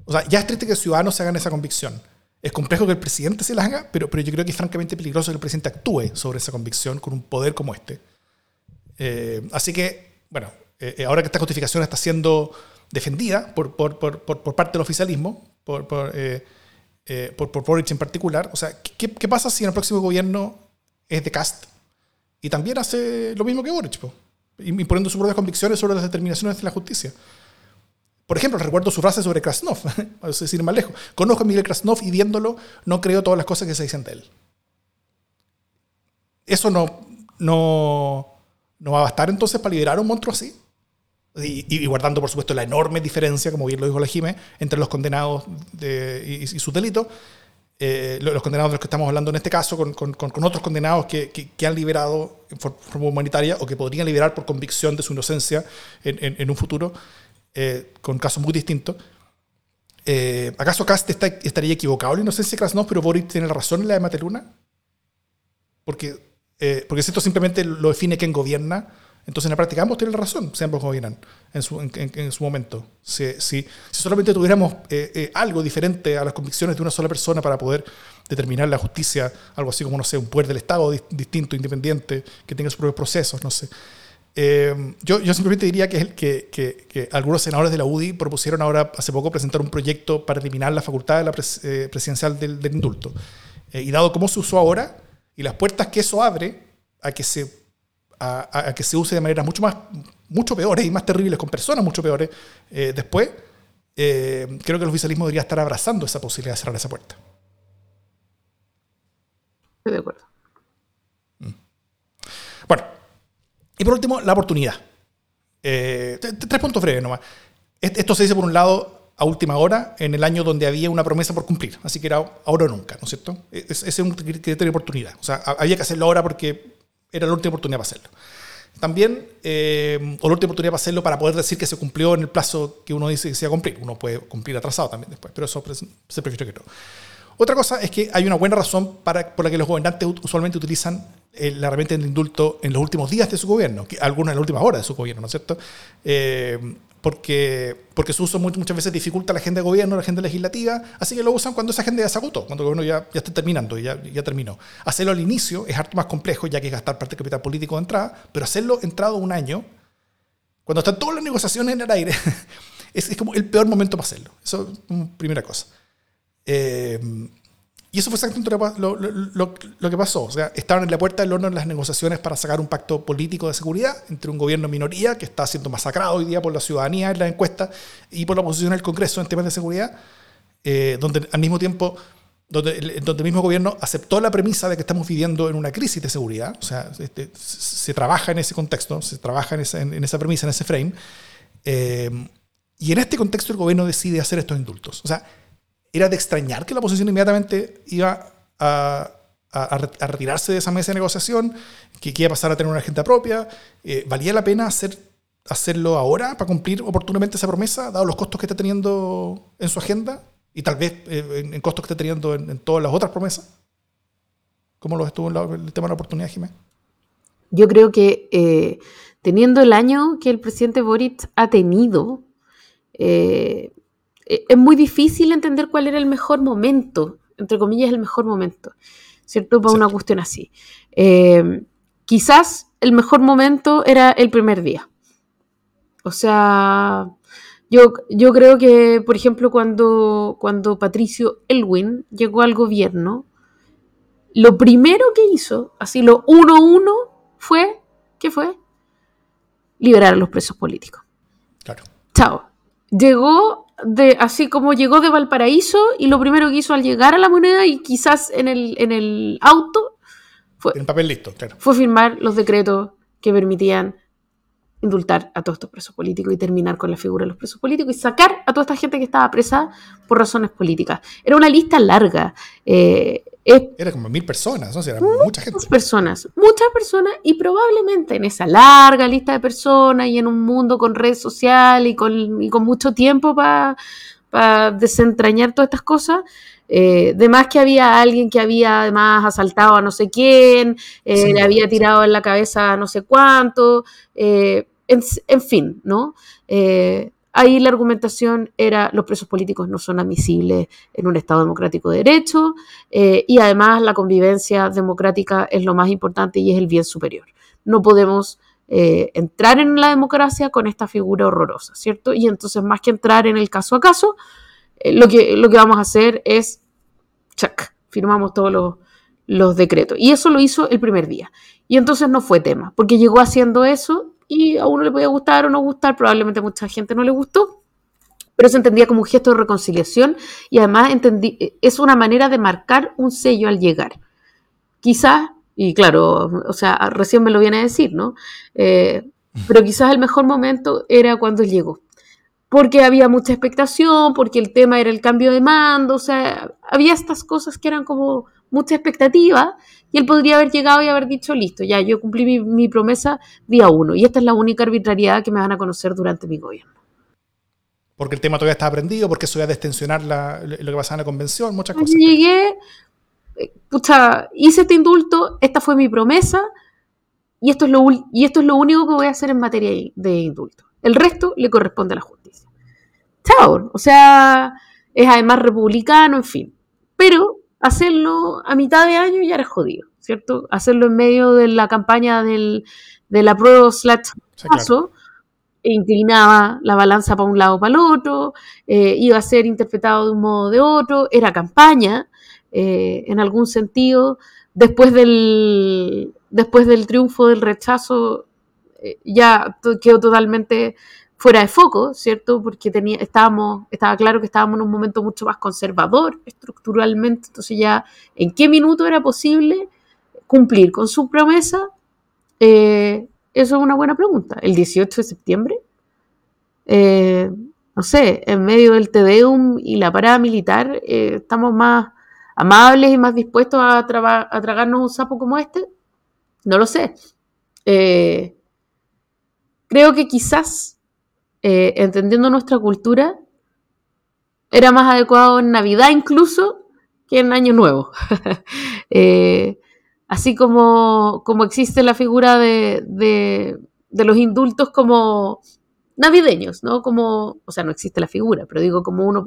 O sea, ya es triste que ciudadanos se hagan esa convicción. Es complejo que el presidente se la haga, pero, pero yo creo que es francamente peligroso que el presidente actúe sobre esa convicción con un poder como este. Eh, así que, bueno, eh, eh, ahora que esta justificación está siendo defendida por, por, por, por parte del oficialismo, por, por, por, Boric en particular, o sea, ¿qué, ¿qué, pasa si en el próximo gobierno es de Cast y también hace lo mismo que Boric? Imponiendo sus propias convicciones sobre las determinaciones de la justicia. Por ejemplo, recuerdo su frase sobre Krasnov, es decir, más lejos. Conozco a Miguel Krasnov y viéndolo no creo todas las cosas que se dicen de él. Eso no, no, no va a bastar entonces para liberar a un monstruo así. Y, guardando, por supuesto, la enorme diferencia, como bien lo dijo la entre los condenados y, y sus delitos. Eh, los condenados de los que estamos hablando en este caso, con, con, con otros condenados que, que, han liberado en forma humanitaria o que podrían liberar por convicción de su inocencia en, en, un futuro, eh, con casos muy distintos. Eh, ¿Acaso Cast está, estaría equivocado en la inocencia de Krasnov, pero Boris tiene razón en la de Mateluna? Porque, porque si esto simplemente lo define quien gobierna, entonces en la práctica ambos tienen razón, si ambos gobiernan en su, en, su momento. Si, si, solamente tuviéramos eh, eh, algo diferente a las convicciones de una sola persona para poder determinar la justicia, algo así como, no sé, un poder del Estado distinto, independiente, que tenga sus propios procesos, no sé. Eh, yo, yo, simplemente diría que, que, que, que, algunos senadores de la UDI propusieron ahora, hace poco, presentar un proyecto para eliminar la facultad de la pres, eh, presidencial del, del indulto. Eh, y dado cómo se usó ahora y las puertas que eso abre a que se, a, a que se use de maneras mucho, más, mucho peores y más terribles con personas mucho peores eh, después, creo que el oficialismo debería estar abrazando esa posibilidad de cerrar esa puerta. Estoy de acuerdo. Mm. Bueno, y por último, la oportunidad. Eh, tres puntos breves nomás. Esto se dice por un lado a última hora, en el año donde había una promesa por cumplir. Así que era ahora o nunca, ¿no es cierto? Ese es un criterio de oportunidad. O sea, había que hacerlo ahora porque era la última oportunidad para hacerlo. También, eh, o la última oportunidad para hacerlo para poder decir que se cumplió en el plazo que uno dice que se iba a cumplir. Uno puede cumplir atrasado también después, pero eso se prefiere que no. Otra cosa es que hay una buena razón para, por la que los gobernantes usualmente utilizan eh, la herramienta del indulto en los últimos días de su gobierno, que, algunos en las últimas horas de su gobierno, ¿no es cierto? Eh, porque, porque su uso muchas veces dificulta la agenda de gobierno, la agenda legislativa, así que lo usan cuando esa agenda ya se agotó, cuando el gobierno ya, ya está terminando, ya, ya terminó. Hacerlo al inicio es harto más complejo, ya que gastar parte del capital político de entrada, pero hacerlo entrado un año, cuando están todas las negociaciones en el aire, es, es como el peor momento para hacerlo. Eso es primera cosa. Eh, y eso fue exactamente lo, lo, lo, lo, que pasó. O sea, estaban en la puerta del horno en las negociaciones para sacar un pacto político de seguridad entre un gobierno minoría que está siendo masacrado hoy día por la ciudadanía en la encuesta y por la oposición el Congreso en temas de seguridad, eh, donde al mismo tiempo, donde, donde, el mismo gobierno aceptó la premisa de que estamos viviendo en una crisis de seguridad. O sea, este, se trabaja en ese contexto, se trabaja en esa, en, en esa premisa, en ese frame. Eh, y en este contexto el gobierno decide hacer estos indultos. O sea, era de extrañar que la oposición inmediatamente iba a, retirarse de esa mesa de negociación, que, que, iba a pasar a tener una agenda propia. Eh, ¿Valía la pena hacer, hacerlo ahora para cumplir oportunamente esa promesa, dado los costos que está teniendo en su agenda y tal vez eh, en, costos que está teniendo en, todas las otras promesas? ¿Cómo lo estuvo en el tema de la oportunidad, Jiménez? Yo creo que eh, teniendo el año que el presidente Boric ha tenido, es muy difícil entender cuál era el mejor momento, entre comillas, el mejor momento, ¿cierto? Para una cuestión así. Eh, quizás el mejor momento era el primer día. O sea, yo, yo creo que, por ejemplo, cuando, cuando Patricio Elwin llegó al gobierno, lo primero que hizo, así lo uno uno, fue, ¿qué fue? Liberar a los presos políticos. Claro. Chao. Llegó de, así como llegó de Valparaíso y lo primero que hizo al llegar a la moneda y quizás en el, en el auto fue, en papel listo, claro. fue firmar los decretos que permitían indultar a todos estos presos políticos y terminar con la figura de los presos políticos y sacar a toda esta gente que estaba presa por razones políticas. Era una lista larga. Eh, es, era como mil personas, ¿no? O sea, era mucha gente. Muchas personas, muchas personas, y probablemente en esa larga lista de personas y en un mundo con redes sociales y con, y con mucho tiempo para pa desentrañar todas estas cosas, eh, de más que había alguien que había además asaltado a no sé quién, eh, sí, le había tirado en la cabeza a no sé cuánto, eh, en, fin, ¿no? Eh, ahí la argumentación era los presos políticos no son admisibles en un Estado democrático de derecho eh, y además la convivencia democrática es lo más importante y es el bien superior. No podemos eh, entrar en la democracia con esta figura horrorosa, ¿cierto? Y entonces más que entrar en el caso a caso, lo, que, lo que vamos a hacer es, check, firmamos todos los, los decretos. Y eso lo hizo el primer día. Y entonces no fue tema, porque llegó haciendo eso y a uno le podía gustar o no gustar, probablemente a mucha gente no le gustó, pero se entendía como un gesto de reconciliación y además entendí, es una manera de marcar un sello al llegar. Quizás, y claro, o sea, recién me lo viene a decir, ¿no? Eh, pero quizás el mejor momento era cuando llegó. Porque había mucha expectación, porque el tema era el cambio de mando, o sea, había estas cosas que eran como mucha expectativa y él podría haber llegado y haber dicho, listo, ya, yo cumplí mi, mi, promesa día uno y esta es la única arbitrariedad que me van a conocer durante mi gobierno. Porque el tema todavía está aprendido, porque eso iba a destensionar la, lo que pasaba en la convención, muchas cosas. Llegué, pucha, hice este indulto, esta fue mi promesa y esto, es lo, y esto es lo único que voy a hacer en materia de indulto. El resto le corresponde a la justicia. Chao, o sea, es además republicano, en fin. Pero hacerlo a mitad de año ya era jodido, ¿cierto? Hacerlo en medio de la campaña del, de la prueba slash paso, e inclinaba la balanza para un lado o para el otro, eh, iba a ser interpretado de un modo o de otro, era campaña, eh, en algún sentido, después del, después del triunfo del rechazo, eh, ya quedó totalmente fuera de foco, ¿cierto? Porque tenía, estaba claro que estábamos en un momento mucho más conservador estructuralmente, entonces ya en qué minuto era posible cumplir con su promesa, eh, eso es una buena pregunta. ¿El 18 de septiembre? Eh, no sé, en medio del Tedeum y la parada militar, eh, estamos más amables y más dispuestos a, a, tragarnos un sapo como este? No lo sé. creo que quizás eh, entendiendo nuestra cultura, era más adecuado en Navidad incluso que en Año Nuevo. Eh, así como, como, existe la figura de, de, los indultos como navideños, ¿no? Como, o sea, no existe la figura, pero digo como uno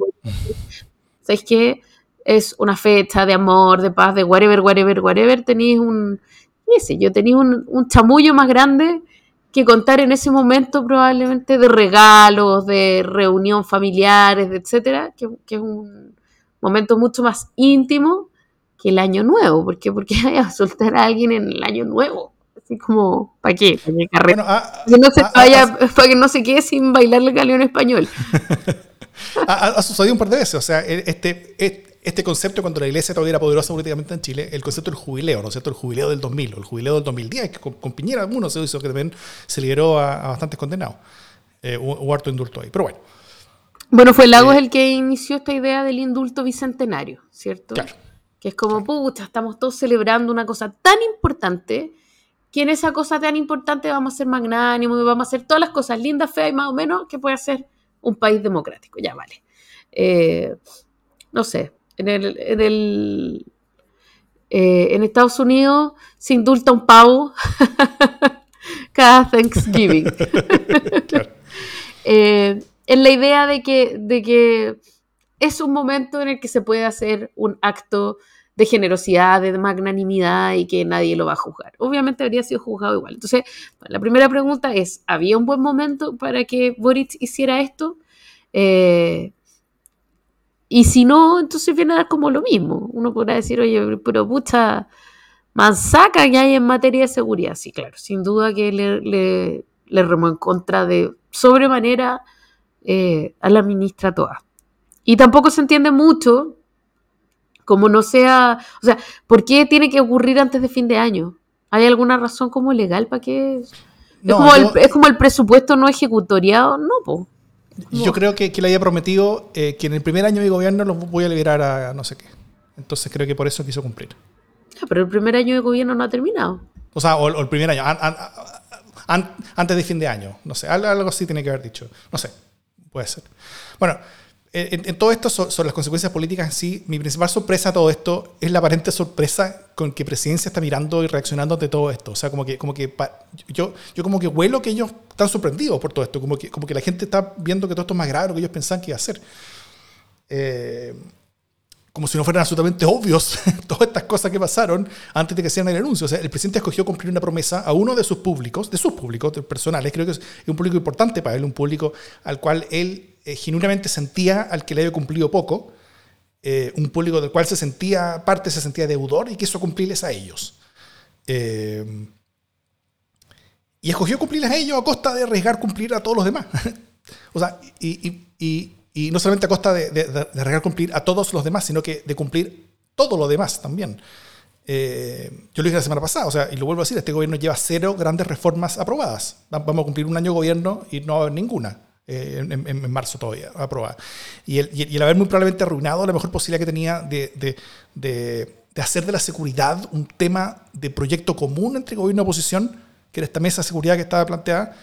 ¿Sabes qué? Es una fecha de amor, de paz, de whatever, whatever, whatever. Tenéis un, qué yo, tenéis un chamullo más grande que contar en ese momento probablemente de regalos, de reunión familiares, etcétera, que, es un momento mucho más íntimo que el año nuevo, porque porque vaya a soltar a alguien en el año nuevo, así como ¿para qué? ¿Para qué ah, que no se ah, ah, para que no se quede sin bailar el galeón español. ha, sucedido un par de veces, o sea, este, este este concepto cuando la iglesia todavía era poderosa políticamente en Chile, el concepto del jubileo, ¿no es cierto? El jubileo del 2000 o el jubileo del 2010, que con, Piñera algunos se hizo que también se liberó a, bastantes condenados. Eh, hubo, harto indulto ahí, pero bueno. Bueno, fue Lagos eh, el que inició esta idea del indulto bicentenario, ¿cierto? Claro. Que es como, pucha, estamos todos celebrando una cosa tan importante que en esa cosa tan importante vamos a ser magnánimos, vamos a hacer todas las cosas lindas, feas y más o menos que puede ser un país democrático, ya vale. Eh, no sé, en el, en el eh, en Estados Unidos se indulta un pavo cada Thanksgiving. eh, en la idea de que, de que es un momento en el que se puede hacer un acto de generosidad, de magnanimidad y que nadie lo va a juzgar. Obviamente habría sido juzgado igual. Entonces, la primera pregunta es, ¿había un buen momento para que Boric hiciera esto? Eh, y si no, entonces viene a dar como lo mismo. Uno podrá decir, oye, pero pucha, manzaca que hay en materia de seguridad. Sí, claro, sin duda que le, le, le remó en contra de sobremanera eh, a la ministra toda. Y tampoco se entiende mucho, como no sea, o sea, ¿por qué tiene que ocurrir antes de fin de año? ¿Hay alguna razón como legal para que... es, como el, es como el presupuesto no ejecutoriado, no, pues. Yo creo que, que le había prometido eh, que en el primer año de gobierno los voy a liberar a no sé qué. Entonces creo que por eso quiso cumplir. Ah, pero el primer año de gobierno no ha terminado. O sea, o, el primer año, antes de fin de año. No sé, algo así tiene que haber dicho. No sé, puede ser. Bueno, en, todo esto son, las consecuencias políticas en sí. Mi principal sorpresa de todo esto es la aparente sorpresa con que presidencia está mirando y reaccionando ante todo esto. O sea, como que, como que yo, yo como que huelo que ellos están sorprendidos por todo esto, como que, como que la gente está viendo que todo esto es más grave de lo que ellos pensaban que iba a ser. Eh, como si no fueran absolutamente obvios todas estas cosas que pasaron antes de que hicieran el anuncio. O sea, el presidente escogió cumplir una promesa a uno de sus públicos, de sus públicos personales, creo que es un público importante para él, un público al cual él eh, genuinamente sentía al que le había cumplido poco, eh, un público del cual se sentía parte, se sentía deudor y quiso cumplirles a ellos. Eh, y escogió cumplirles a ellos a costa de arriesgar cumplir a todos los demás. o sea, y, y, y, no solamente a costa de, de, arriesgar cumplir a todos los demás, sino que de cumplir todo lo demás también. yo lo dije la semana pasada, o sea, y lo vuelvo a decir, este gobierno lleva cero grandes reformas aprobadas. Vamos a cumplir un año de gobierno y no va a haber ninguna. Eh, en, marzo todavía, aprobada. Y el, y el, haber muy probablemente arruinado la mejor posibilidad que tenía de, de, de, hacer de la seguridad un tema de proyecto común entre gobierno y oposición, que era esta mesa de seguridad que estaba planteada.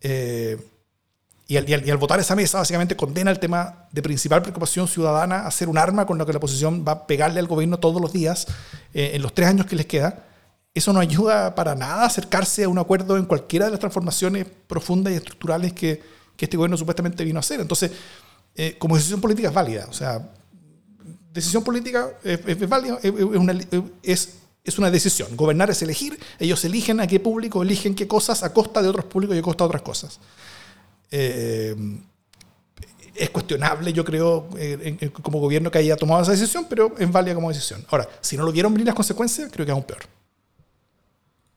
Eh, y, al, y, al, votar esa mesa, básicamente condena el tema de principal preocupación ciudadana a ser un arma con la que la oposición va a pegarle al gobierno todos los días eh, en los tres años que les queda. Eso no ayuda para nada a acercarse a un acuerdo en cualquiera de las transformaciones profundas y estructurales que, que este gobierno supuestamente vino a hacer. Entonces, eh, como decisión política es válida. O sea, decisión política es, válida, es, es una decisión. Gobernar es elegir. Ellos eligen a qué público, eligen qué cosas a costa de otros públicos y a costa de otras cosas. Eh, es cuestionable, yo creo, eh, como gobierno que haya tomado esa decisión, pero es válida como decisión. Ahora, si no lo vieron venir las consecuencias, creo que es aún peor.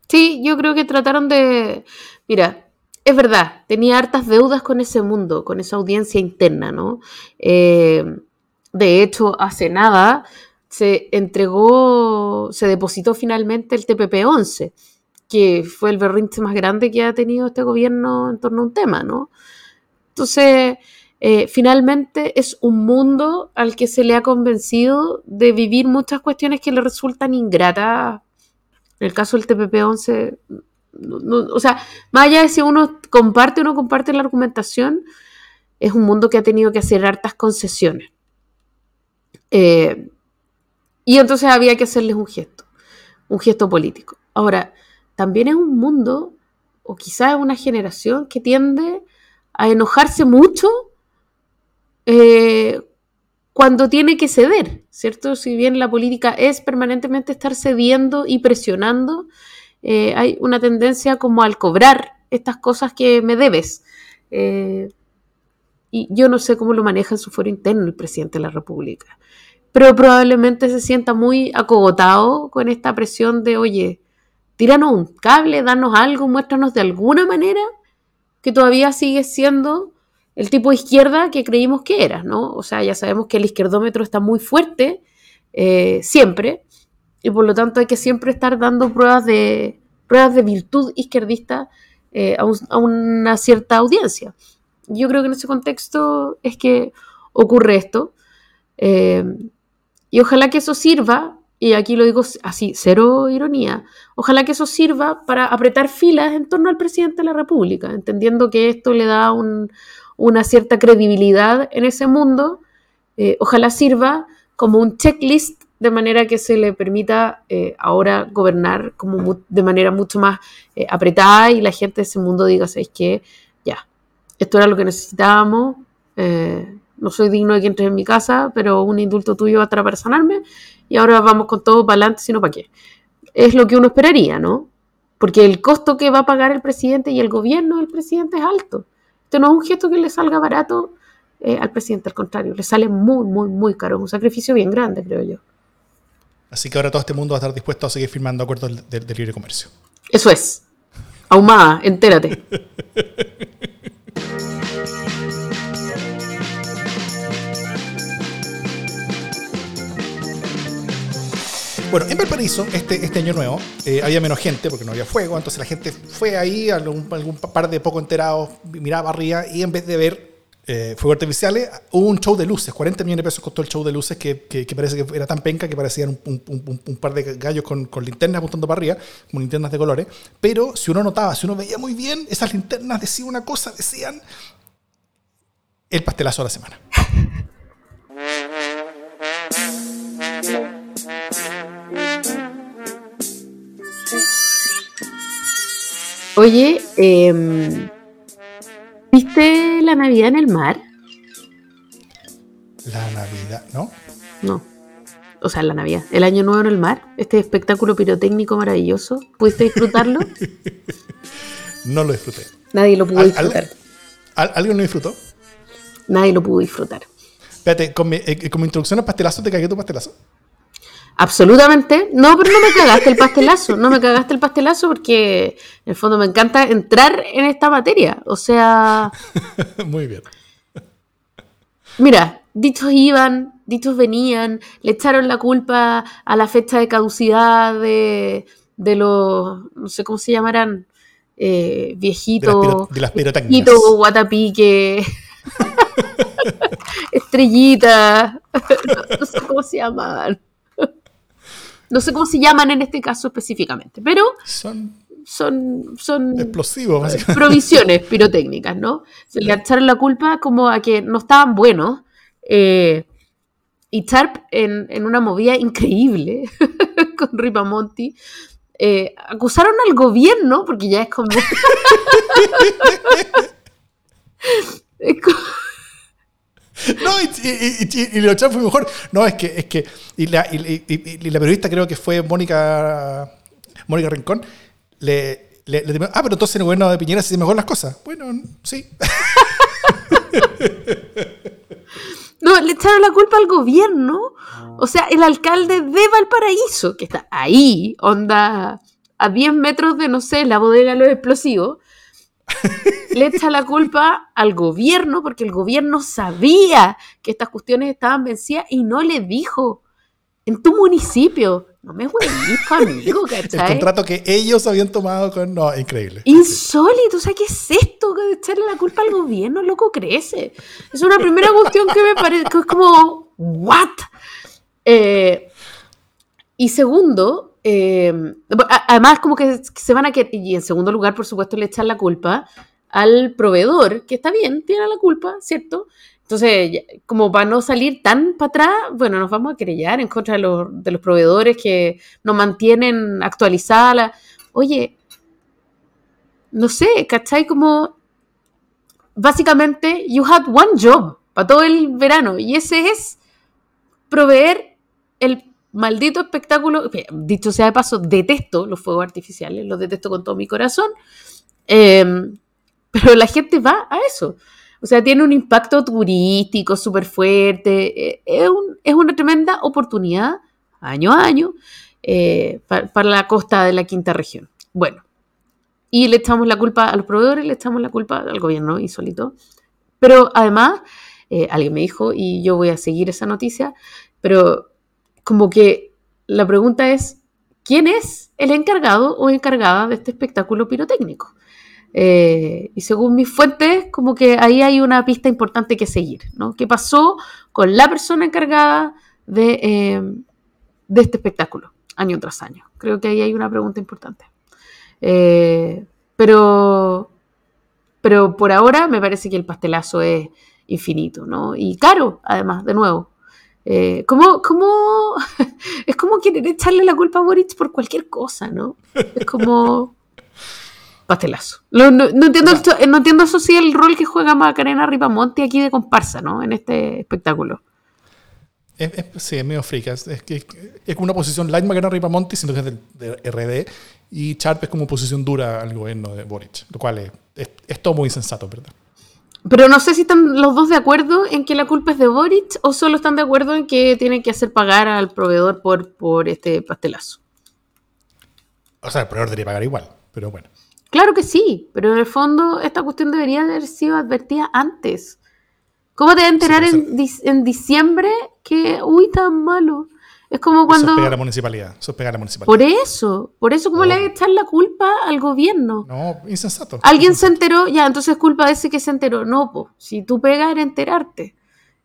Sí, yo creo que trataron de... Mira, es verdad, tenía hartas deudas con ese mundo, con esa audiencia interna, ¿no? Eh, de hecho, hace nada se entregó, se depositó finalmente el TPP-11, que fue el berrinche más grande que ha tenido este gobierno en torno a un tema, ¿no? Entonces, eh, finalmente es un mundo al que se le ha convencido de vivir muchas cuestiones que le resultan ingratas. En el caso del TPP-11, o sea, más allá de si uno comparte o no comparte la argumentación, es un mundo que ha tenido que hacer hartas concesiones. Eh, y entonces había que hacerles un gesto, un gesto político. Ahora, también es un mundo, o quizás una generación que tiende a enojarse mucho eh, cuando tiene que ceder, ¿cierto? Si bien la política es permanentemente estar cediendo y presionando, eh, hay una tendencia como al cobrar estas cosas que me debes. Eh, y yo no sé cómo lo maneja en su foro interno el presidente de la República, pero probablemente se sienta muy acogotado con esta presión de, oye, tíranos un cable, danos algo, muéstranos de alguna manera que todavía sigue siendo el tipo de izquierda que creímos que era, ¿no? O sea, ya sabemos que el izquierdómetro está muy fuerte eh, siempre y por lo tanto hay que siempre estar dando pruebas de, pruebas de virtud izquierdista eh, a, una cierta audiencia. Yo creo que en ese contexto es que ocurre esto eh, y ojalá que eso sirva, y aquí lo digo así, cero ironía, ojalá que eso sirva para apretar filas en torno al presidente de la República, entendiendo que esto le da un, una cierta credibilidad en ese mundo, eh, ojalá sirva como un checklist de manera que se le permita eh, ahora gobernar como de manera mucho más eh, apretada y la gente de ese mundo diga, ¿sabes qué? Ya, esto era lo que necesitábamos, no soy digno de que entres en mi casa, pero un indulto tuyo va a para sanarme y ahora vamos con todo para adelante, sino para qué. Es lo que uno esperaría, ¿no? Porque el costo que va a pagar el presidente y el gobierno del presidente es alto. Este no es un gesto que le salga barato eh, al presidente, al contrario, le sale muy, muy, muy caro. Es un sacrificio bien grande, creo yo. Así que ahora todo este mundo va a estar dispuesto a seguir firmando acuerdos de, de libre comercio. Eso es. Ahumada, entérate. Bueno, en Valparaíso, este, este año nuevo, eh, había menos gente porque no había fuego, entonces la gente fue ahí, algún, algún par de poco enterados, miraba arriba y en vez de ver eh, fuegos artificiales, hubo un show de luces. 40 millones de pesos costó el show de luces que, parece que era tan penca que parecían un, par de gallos con, con, linternas apuntando para arriba, como linternas de colores. Pero si uno notaba, si uno veía muy bien, esas linternas decían una cosa, decían el pastelazo de la semana. Oye, em, ¿viste la Navidad en el mar? La Navidad, ¿no? No. O sea, la Navidad. El Año Nuevo en el mar. Este espectáculo pirotécnico maravilloso. ¿Pudiste disfrutarlo? no lo disfruté. Nadie lo pudo disfrutar. ¿Alguien lo disfrutó? Nadie lo pudo disfrutar. Espérate, con mi, eh, con mi introducción al pastelazo, ¿te cagué tu pastelazo? Absolutamente. No, pero no me cagaste el pastelazo. No me cagaste el pastelazo porque en el fondo me encanta entrar en esta materia. O sea. Muy bien. Mira, dichos iban, dichos venían, le echaron la culpa a la fecha de caducidad de, de los. no sé cómo se llamarán. Eh, viejitos. De las, de Viejito, guatapique. estrellitas. no sé cómo se llamaban. No sé cómo se llaman en este caso específicamente, pero son, son, son explosivos, provisiones pirotécnicas, ¿no? Se le echaron la culpa como a que no estaban buenos. Eh, y Charp, en, una movida increíble con Ripamonti, eh, acusaron al gobierno, porque ya es como... No, y, y, y, y lo fue mejor. No, es que, es que, y la, y, la periodista creo que fue Mónica, Mónica Rincón, le, le, le ah, pero entonces en el gobierno de Piñera se hacen mejor las cosas. Bueno, sí. No, le echaron la culpa al gobierno. O sea, el alcalde de Valparaíso, que está ahí, onda, a 10 metros de, no sé, la bodega de los explosivos, le echa la culpa al gobierno porque el gobierno sabía que estas cuestiones estaban vencidas y no le dijo en tu municipio. No me huevís, amigo, ¿cachai? El contrato que ellos habían tomado con... No, increíble. Insólito, o sea, ¿qué es esto? De echarle la culpa al gobierno, loco, crece. Es una primera cuestión que me parece que es como, ¿what? Eh, y segundo, eh, además como que se van a... Que, y en segundo lugar, por supuesto, le echan la culpa al proveedor, que está bien, tiene la culpa, ¿cierto? Entonces, como para no salir tan para atrás, bueno, nos vamos a querellar en contra de los, de los proveedores que nos mantienen actualizada la... Oye, no sé, ¿cachai? Como básicamente, you had one job para todo el verano y ese es proveer el maldito espectáculo. Dicho sea de paso, detesto los fuegos artificiales, los detesto con todo mi corazón, em, pero la gente va a eso. O sea, tiene un impacto turístico súper fuerte. Eh, es, una tremenda oportunidad, año a año, eh, para, la costa de la quinta región. Bueno, y le echamos la culpa a los proveedores, le echamos la culpa al gobierno insólito. Pero además, eh, alguien me dijo, y yo voy a seguir esa noticia, pero como que la pregunta es, ¿quién es el encargado o encargada de este espectáculo pirotécnico? Eh, y según mis fuentes, como que ahí hay una pista importante que seguir, ¿no? ¿Qué pasó con la persona encargada de, eh, de este espectáculo, año tras año? Creo que ahí hay una pregunta importante. Eh, pero, pero por ahora me parece que el pastelazo es infinito, ¿no? Y caro, además, de nuevo. ¿Cómo, cómo? es como querer echarle la culpa a Boric por cualquier cosa, ¿no? Es como pastelazo. No, entiendo no entiendo eso sí el rol que juega Macarena Ripamonti aquí de comparsa, ¿no? En este espectáculo. sí, es medio frica. Es, que, es como una posición light Macarena Ripamonti, siendo que es de, RD, y Sharp es como posición dura al gobierno de Boric, lo cual es, es, todo muy insensato, ¿verdad? Pero no sé si están los dos de acuerdo en que la culpa es de Boric o solo están de acuerdo en que tienen que hacer pagar al proveedor por, por este pastelazo. O sea, el proveedor debería pagar igual, pero bueno. Claro que sí, pero en el fondo esta cuestión debería haber sido advertida antes. ¿Cómo te vas a enterar en, diciembre que, uy, tan malo? Es como cuando... Eso a la municipalidad, eso a la municipalidad. Por eso, por eso, ¿cómo le vas a echar la culpa al gobierno? No, insensato. Alguien se enteró, ya, entonces es culpa de ese que se enteró. No, po, si tú pegas era enterarte.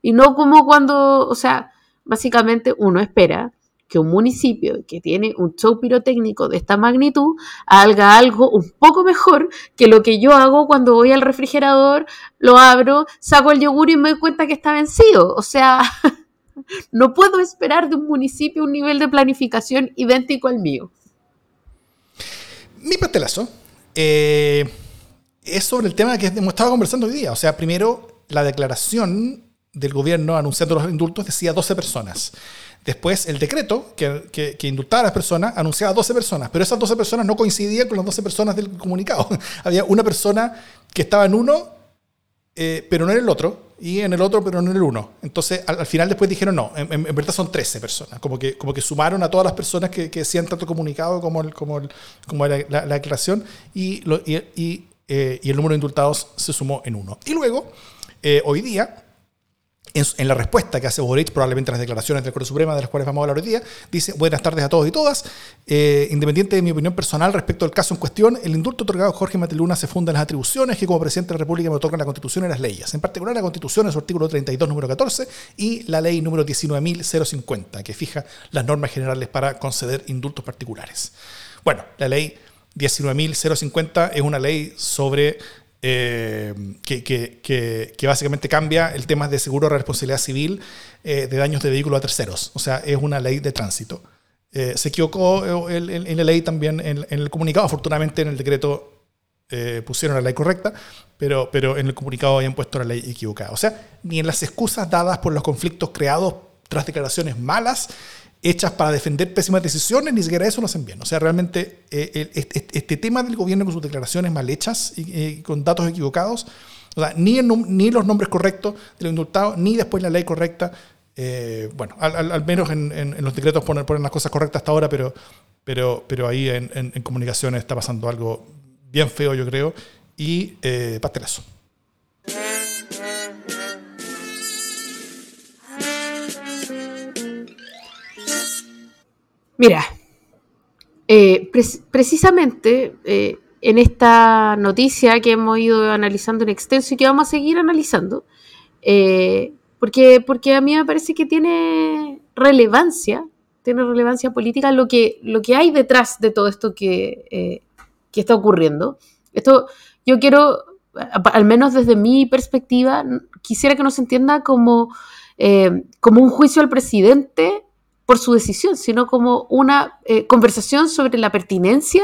Y no como cuando, o sea, básicamente uno espera que un municipio que tiene un show pirotécnico de esta magnitud haga algo un poco mejor que lo que yo hago cuando voy al refrigerador, lo abro, saco el yogur y me doy cuenta que está vencido. O sea, no puedo esperar de un municipio un nivel de planificación idéntico al mío. Mi pastelazo eh, es sobre el tema que hemos estado conversando hoy día. O sea, primero, la declaración del gobierno anunciando los indultos decía 12 personas. Después, el decreto que, indultaba a las personas anunciaba 12 personas, pero esas 12 personas no coincidían con las 12 personas del comunicado. Había una persona que estaba en uno, eh, pero no en el otro, y en el otro, pero no en el uno. Entonces, al, final después dijeron, no, en, verdad son 13 personas, como que, como que sumaron a todas las personas que, que decían tanto comunicado como, el, como, el, como la, la, declaración, y, y, eh, y, el número de indultados se sumó en uno. Y luego, eh, hoy día, en, la respuesta que hace Boric, probablemente las declaraciones del Corte Suprema, de las cuales vamos a hablar hoy día, dice, buenas tardes a todos y todas. Eh, independiente de mi opinión personal respecto al caso en cuestión, el indulto otorgado a Jorge Mateluna se funda en las atribuciones que como presidente de la República me otorgan la Constitución y las leyes. En particular la Constitución en su artículo 32, número 14, y la ley número 19.050, que fija las normas generales para conceder indultos particulares. Bueno, la ley 19.050 es una ley sobre eh, que, que, que, básicamente cambia el tema de seguro de responsabilidad civil eh, de daños de vehículo a terceros. O sea, es una ley de tránsito. Eh, se equivocó en, la ley también, en, el comunicado, afortunadamente en el decreto eh, pusieron la ley correcta, pero, pero en el comunicado habían puesto la ley equivocada. O sea, ni en las excusas dadas por los conflictos creados tras declaraciones malas, hechas para defender pésimas decisiones, ni siquiera eso lo hacen bien. O sea, realmente eh, este, tema del gobierno con sus declaraciones mal hechas y con datos equivocados, ni, ni los nombres correctos de los indultados, ni después la ley correcta. Eh, bueno, al, menos en, los decretos ponen, ponen, las cosas correctas hasta ahora, pero, pero, pero ahí en, comunicaciones está pasando algo bien feo, yo creo, y eh, pastelazo. Mira, eh, precisamente eh, en esta noticia que hemos ido analizando en extenso y que vamos a seguir analizando, eh, porque, porque a mí me parece que tiene relevancia, tiene relevancia política lo que, lo que hay detrás de todo esto que, que está ocurriendo. Esto yo quiero, al menos desde mi perspectiva, quisiera que nos entienda como, como un juicio al presidente por su decisión, sino como una eh, conversación sobre la pertinencia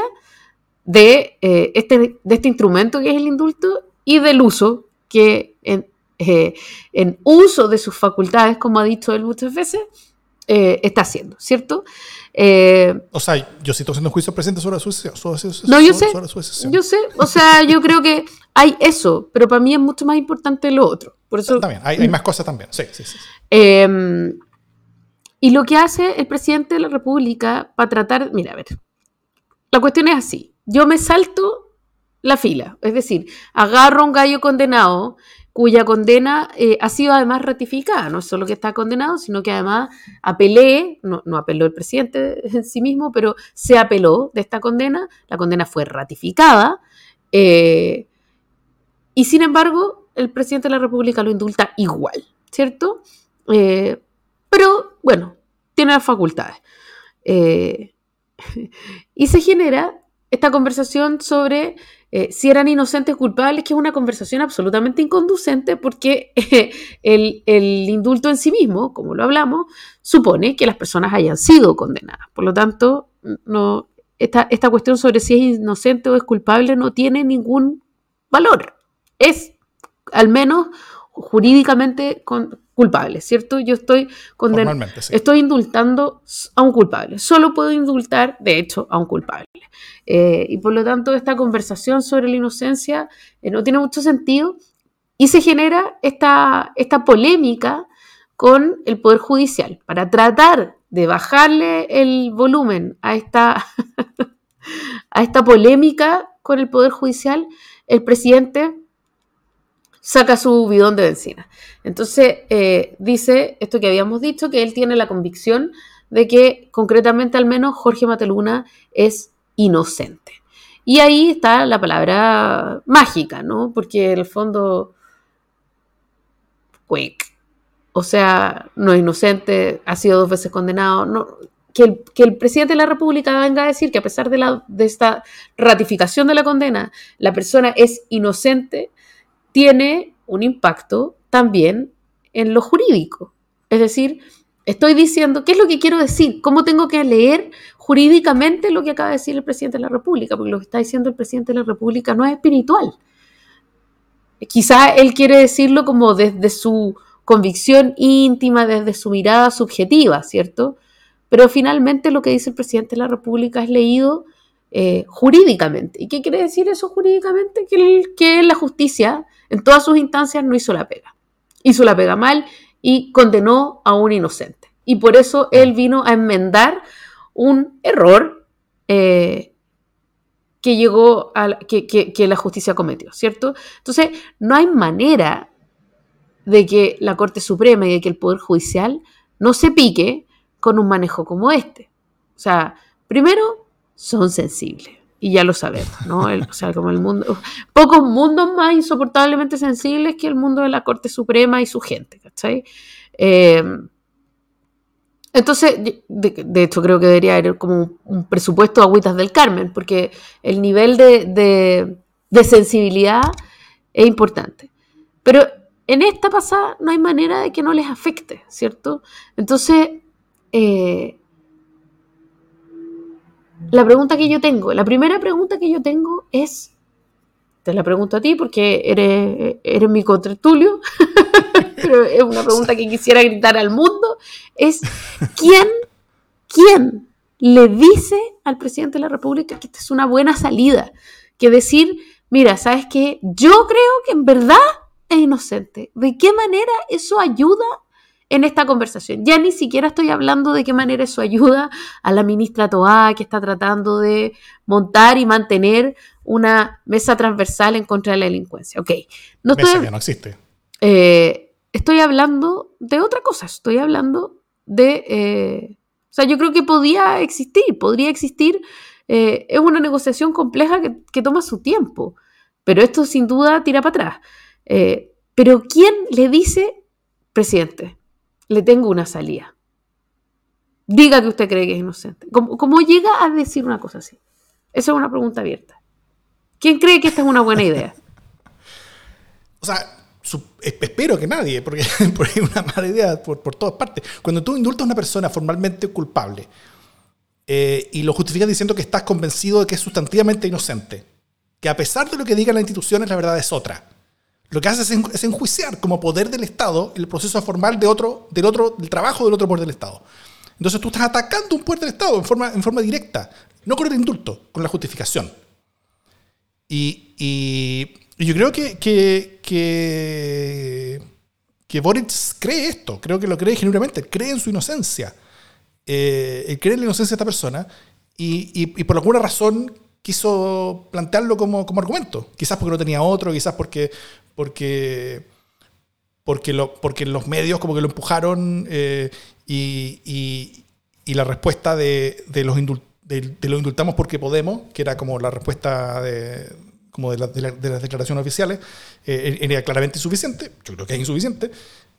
de, eh, este, de este instrumento que es el indulto y del uso que en, eh, en uso de sus facultades, como ha dicho él muchas veces, está haciendo, ¿cierto? o sea, yo sí estoy haciendo juicio presente sobre su, No, yo sé, yo sé, o sea, yo creo que hay eso, pero para mí es mucho más importante lo otro. Por eso, también, hay, hay más cosas también, sí, sí, sí. Em, y lo que hace el presidente de la República para tratar, mira, a ver, la cuestión es así, yo me salto la fila, es decir, agarro un gallo condenado cuya condena eh, ha sido además ratificada, no solo que está condenado, sino que además apelé, no, apeló el presidente en sí mismo, pero se apeló de esta condena, la condena fue ratificada, eh, y sin embargo el presidente de la República lo indulta igual, ¿cierto? Eh, pero bueno, tiene las facultades. Eh, y se genera esta conversación sobre eh, si eran inocentes o culpables, que es una conversación absolutamente inconducente porque el, indulto en sí mismo, como lo hablamos, supone que las personas hayan sido condenadas. Por lo tanto, no, esta, esta cuestión sobre si es inocente o es culpable no tiene ningún valor. Es al menos jurídicamente culpable, ¿cierto? Yo estoy condenando, estoy indultando a un culpable. Solo puedo indultar, de hecho, a un culpable. Eh, y por lo tanto, esta conversación sobre la inocencia eh, no tiene mucho sentido y se genera esta, esta polémica con el Poder Judicial para tratar de bajarle el volumen a esta, a esta polémica con el Poder Judicial. El presidente saca su bidón de benzina. Entonces, eh, dice esto que habíamos dicho, que él tiene la convicción de que concretamente al menos Jorge Mateluna es inocente. Y ahí está la palabra mágica, ¿no? Porque en el fondo, quick. O sea, no es inocente, ha sido dos veces condenado. Que, el, que, el, presidente de la República venga a decir que a pesar de, la, de esta ratificación de la condena, la persona es inocente, tiene un impacto también en lo jurídico. Es decir, estoy diciendo, ¿qué es lo que quiero decir? ¿Cómo tengo que leer jurídicamente lo que acaba de decir el presidente de la República? Porque lo que está diciendo el presidente de la República no es espiritual. Quizá él quiere decirlo como desde su convicción íntima, desde su mirada subjetiva, ¿cierto? Pero finalmente lo que dice el presidente de la República es leído eh, jurídicamente. ¿Y qué quiere decir eso jurídicamente? Que, que la justicia en todas sus instancias no hizo la pega. Hizo la pega mal y condenó a un inocente. Y por eso él vino a enmendar un error eh, que llegó a que, que, la justicia cometió, ¿cierto? Entonces, no hay manera de que la Corte Suprema y de que el Poder Judicial no se pique con un manejo como este. O sea, primero, son sensibles y ya lo sabemos, ¿no? o sea, como el mundo, pocos mundos más insoportablemente sensibles que el mundo de la Corte Suprema y su gente, ¿cachai? Em, entonces, de, hecho, creo que debería haber como un, presupuesto de agüitas del Carmen, porque el nivel de, sensibilidad es importante. Pero en esta pasada no hay manera de que no les afecte, ¿cierto? Entonces, eh, la pregunta que yo tengo, la primera pregunta que yo tengo es, te la pregunto a ti porque eres, eres mi contertulio, pero es una pregunta que quisiera gritar al mundo, es ¿quién, quién le dice al presidente de la República que esta es una buena salida? Que decir, mira, ¿sabes qué? Yo creo que en verdad es inocente. ¿De qué manera eso ayuda en esta conversación. Ya ni siquiera estoy hablando de qué manera eso ayuda a la ministra Toá, que está tratando de montar y mantener una mesa transversal en contra de la delincuencia. Ok. No estoy, no existe. Eh, estoy hablando de otra cosa. Estoy hablando de. Eh, o sea, yo creo que podía existir, podría existir. Eh, es una negociación compleja que, que, toma su tiempo. Pero esto sin duda tira para atrás. pero ¿quién le dice, presidente? Le tengo una salida. Diga que usted cree que es inocente. ¿Cómo, llega a decir una cosa así? Esa es una pregunta abierta. ¿Quién cree que esta es una buena idea? o sea, espero que nadie, porque, es una mala idea por, todas partes. Cuando tú indultas a una persona formalmente culpable eh, y lo justificas diciendo que estás convencido de que es sustantivamente inocente, que a pesar de lo que digan las instituciones, la verdad es otra lo que hace es, enjuiciar como poder del Estado el proceso formal de otro, del, otro, del trabajo del otro poder del Estado. Entonces tú estás atacando un poder del Estado en forma, en forma directa, no con el indulto, con la justificación. Y, yo creo que, que, que, que, Boris cree esto, creo que lo cree genuinamente, cree en su inocencia, eh, cree en la inocencia de esta persona y, y por alguna razón quiso plantearlo como, como, argumento. Quizás porque no tenía otro, quizás porque, porque, porque, lo, porque los medios como que lo empujaron eh, y, y, la respuesta de, de los de, lo indultamos porque podemos, que era como la respuesta de, como de, de, las declaraciones oficiales, eh, era claramente insuficiente, yo creo que es insuficiente,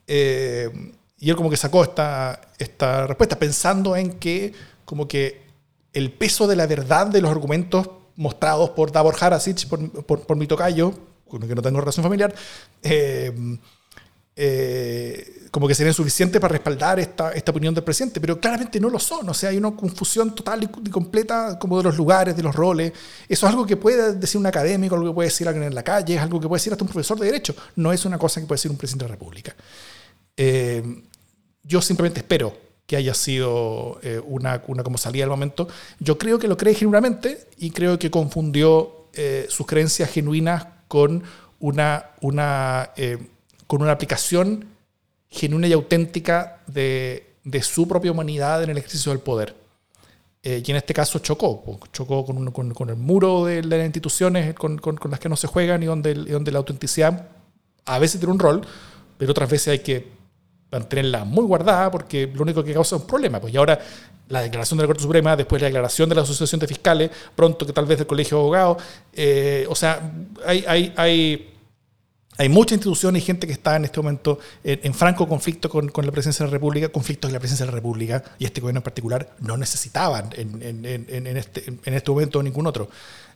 eh, y él como que sacó esta, esta respuesta pensando en que como que el peso de la verdad de los argumentos mostrados por Davor Harasic, por, por, mi tocayo, que no tengo relación familiar, eh, eh, como que serían suficientes para respaldar esta, esta opinión del presidente, pero claramente no lo son. O sea, hay una confusión total y completa como de los lugares, de los roles. Eso es algo que puede decir un académico, algo que puede decir alguien en la calle, es algo que puede decir hasta un profesor de Derecho. No es una cosa que puede decir un presidente de la República. Eh, yo simplemente espero que haya sido una, una, como salida del momento. Yo creo que lo cree genuinamente y creo que confundió sus creencias genuinas con una, una, eh, con una aplicación genuina y auténtica de, de, su propia humanidad en el ejercicio del poder. y en este caso chocó, chocó con, con, el muro de, las instituciones con, con, las que no se juegan y donde, donde la autenticidad a veces tiene un rol, pero otras veces hay que mantenerla muy guardada porque lo único que causa es un problema. Pues y ahora la declaración de la Corte Suprema, después la declaración de la Asociación de Fiscales, pronto que tal vez del Colegio de Abogados. Eh, o sea, hay, hay, hay, hay muchas instituciones y gente que está en este momento en, franco conflicto con, con, la presidencia de la República, conflictos de la presidencia de la República y este gobierno en particular no necesitaban en, en, en este, en este momento ningún otro.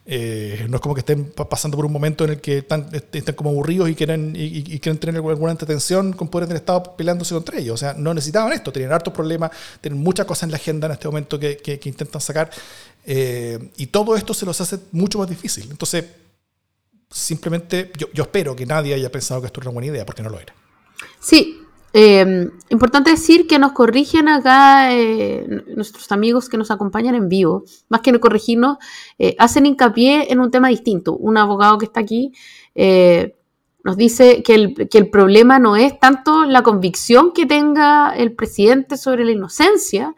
Eh, no es como que estén pasando por un momento en el que están, están como aburridos y quieren, y, quieren tener alguna entretención con poderes del Estado peleándose contra ellos. O sea, no necesitaban esto, tenían hartos problemas, tienen muchas cosas en la agenda en este momento que, intentan sacar. Eh, y todo esto se los hace mucho más difícil. Entonces, simplemente yo, yo espero que nadie haya pensado que esto era una buena idea, porque no lo era. Sí, eh, importante decir que nos corrigen acá eh, nuestros amigos que nos acompañan en vivo, más que no corregirnos, eh, hacen hincapié en un tema distinto. Un abogado que está aquí nos dice que el, problema no es tanto la convicción que tenga el presidente sobre la inocencia,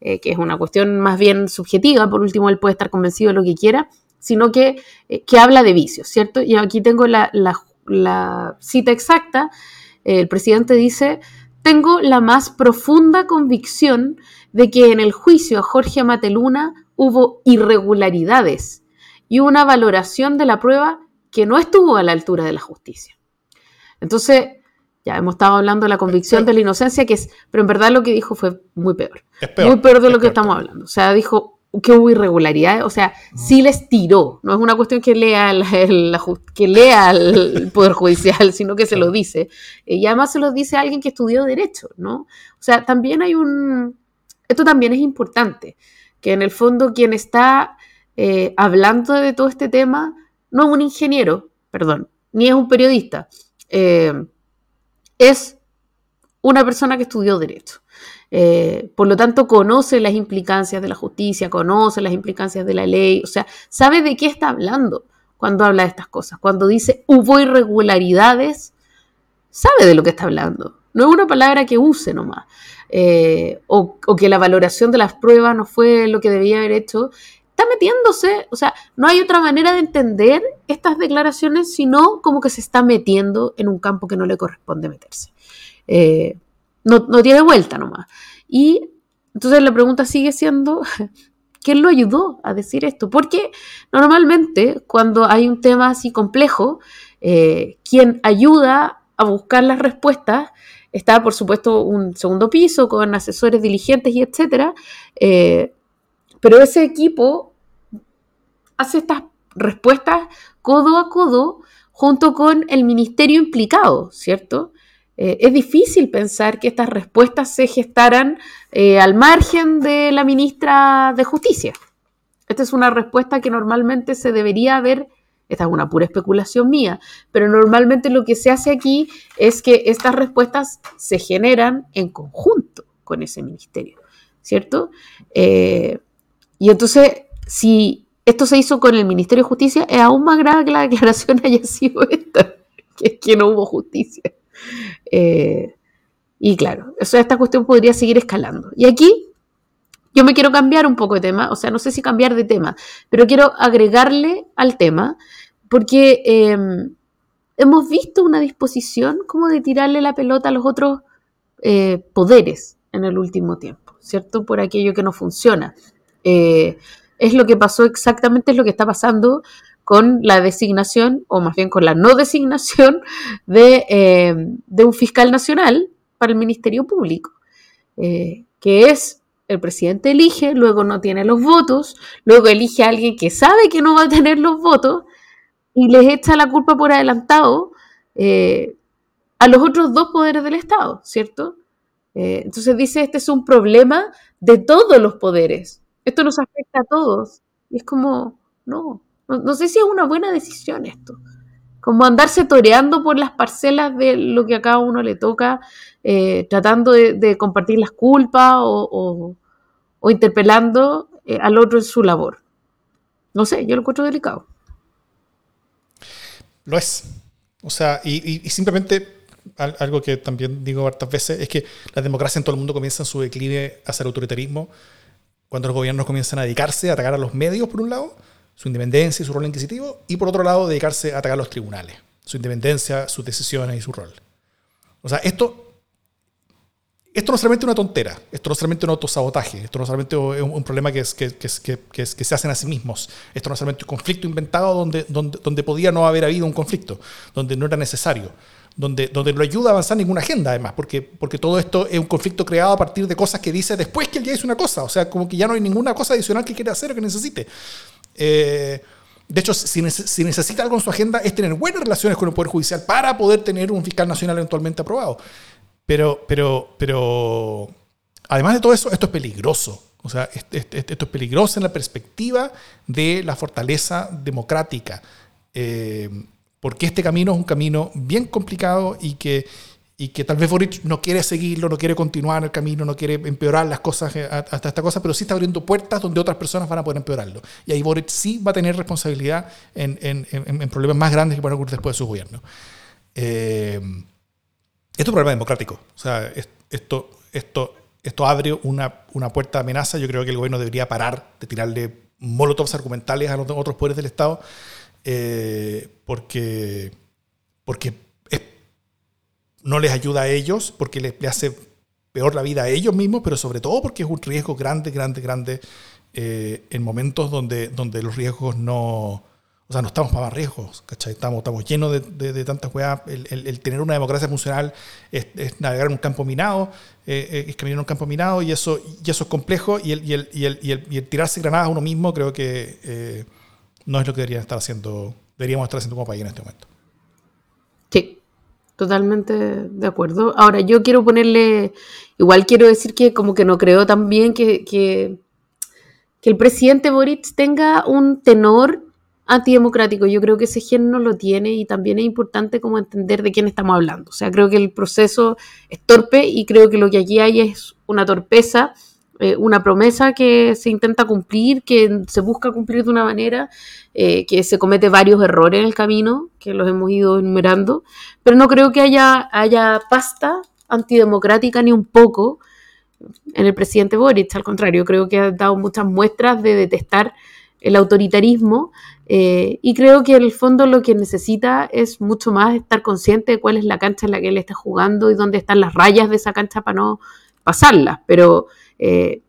que es una cuestión más bien subjetiva, por último él puede estar convencido de lo que quiera, sino que, que habla de vicios, ¿cierto? Y aquí tengo la cita exacta el presidente dice, tengo la más profunda convicción de que en el juicio a Jorge Mateluna hubo irregularidades y una valoración de la prueba que no estuvo a la altura de la justicia. Entonces, ya hemos estado hablando de la convicción de la inocencia, que es, pero en verdad lo que dijo fue muy peor. muy peor de lo que estamos hablando. O sea, dijo, que hubo irregularidades, o sea, sí les tiró, no es una cuestión que lea, el, que lea el Poder Judicial, sino que se lo dice. Y además se lo dice a alguien que estudió Derecho, ¿no? O sea, también hay un... Esto también es importante, que en el fondo quien está eh, hablando de todo este tema no es un ingeniero, perdón, ni es un periodista, eh, es una persona que estudió derecho. Eh, por lo tanto, conoce las implicancias de la justicia, conoce las implicancias de la ley, o sea, sabe de qué está hablando cuando habla de estas cosas. Cuando dice hubo irregularidades, sabe de lo que está hablando. No es una palabra que use nomás. Eh, o, que la valoración de las pruebas no fue lo que debía haber hecho. Está metiéndose, o sea, no hay otra manera de entender estas declaraciones sino como que se está metiendo en un campo que no le corresponde meterse. Eh, no, no tiene vuelta nomás. Y entonces la pregunta sigue siendo, ¿quién lo ayudó a decir esto? Porque normalmente cuando hay un tema así complejo, eh, quien ayuda a buscar las respuestas está, por supuesto, un segundo piso con asesores diligentes y etcétera. Eh, pero ese equipo hace estas respuestas codo a codo junto con el ministerio implicado, ¿cierto? Eh, es difícil pensar que estas respuestas se gestaran eh, al margen de la ministra de Justicia. Esta es una respuesta que normalmente se debería haber, esta es una pura especulación mía, pero normalmente lo que se hace aquí es que estas respuestas se generan en conjunto con ese ministerio, ¿cierto? Eh, y entonces, si esto se hizo con el Ministerio de Justicia, es aún más grave que la declaración haya sido esta, que es que no hubo justicia. Eh, y claro, esta cuestión podría seguir escalando. Y aquí yo me quiero cambiar un poco de tema, o sea, no sé si cambiar de tema, pero quiero agregarle al tema, porque em, hemos visto una disposición como de tirarle la pelota a los otros eh, poderes en el último tiempo, ¿cierto? Por aquello que no funciona. Eh, es lo que pasó exactamente, es lo que está pasando con la designación, o más bien con la no designación, eh, de, un fiscal nacional para el Ministerio Público, eh, que es el presidente elige, luego no tiene los votos, luego elige a alguien que sabe que no va a tener los votos y les echa la culpa por adelantado eh, a los otros dos poderes del Estado, ¿cierto? entonces dice, este es un problema de todos los poderes, esto nos afecta a todos. Y es como, no, no, sé si es una buena decisión esto. Como andarse toreando por las parcelas de lo que a cada uno le toca, eh, tratando de, compartir las culpas o, interpelando eh, al otro en su labor. No sé, yo lo encuentro delicado. Lo es. O sea, y, simplemente algo que también digo hartas veces es que la democracia en todo el mundo comienza en su declive hacia el autoritarismo cuando los gobiernos comienzan a dedicarse a atacar a los medios, por un lado, su independencia y su rol inquisitivo, y por otro lado dedicarse a atacar los tribunales, su independencia, sus decisiones y su rol. O sea, esto, esto no es solamente una tontera, esto no es solamente un autosabotaje, esto no es solamente un, problema que, que, que, que, se hacen a sí mismos, esto no es solamente un conflicto inventado donde, donde, donde podía no haber habido un conflicto, donde no era necesario donde, donde no ayuda a avanzar ninguna agenda, además, porque, porque todo esto es un conflicto creado a partir de cosas que dice después que él ya hizo una cosa, o sea, como que ya no hay ninguna cosa adicional que quiera hacer o que necesite. Eh, de hecho, si, necesita algo en su agenda es tener buenas relaciones con el Poder Judicial para poder tener un fiscal nacional eventualmente aprobado. Pero, pero, pero, además de todo eso, esto es peligroso. O sea, esto es peligroso en la perspectiva de la fortaleza democrática. Eh, porque este camino es un camino bien complicado y que, y que tal vez Boric no quiere seguirlo, no quiere continuar el camino, no quiere empeorar las cosas eh, hasta esta cosa, pero sí está abriendo puertas donde otras personas van a poder empeorarlo. Y ahí Boric sí va a tener responsabilidad en, en, en, problemas más grandes que van a ocurrir después de su gobierno. Eh, esto es un problema democrático. O sea, esto, esto, esto abre una, una puerta de amenaza. Yo creo que el gobierno debería parar de tirarle molotovs argumentales a los otros poderes del Estado, eh, porque, porque no les ayuda a ellos, porque les, hace peor la vida a ellos mismos, pero sobre todo porque es un riesgo grande, grande, grande eh, en momentos donde, donde los riesgos no... O sea, no estamos para riesgos, ¿cachai? Estamos, estamos llenos de, de, tantas weas. El, tener una democracia funcional es, navegar en un campo minado, eh, eh, es caminar en un campo minado y eso, y eso es complejo. Y el, y el, y el, y el, tirarse granadas a uno mismo creo que no es lo que deberían estar haciendo, deberíamos estar haciendo como país en este momento. Totalmente de acuerdo. Ahora, yo quiero ponerle, igual quiero decir que como que no creo también que, que, el presidente Boric tenga un tenor antidemocrático. Yo creo que ese gen no lo tiene y también es importante como entender de quién estamos hablando. O sea, creo que el proceso es torpe y creo que lo que aquí hay es una torpeza, eh, una promesa que se intenta cumplir, que se busca cumplir de una manera, eh, que se comete varios errores en el camino, que los hemos ido enumerando, pero no creo que haya, haya pasta antidemocrática ni un poco en el presidente Boric, al contrario, creo que ha dado muchas muestras de detestar el autoritarismo eh, y creo que en el fondo lo que necesita es mucho más estar consciente de cuál es la cancha en la que él está jugando y dónde están las rayas de esa cancha para no pasarlas, pero eh,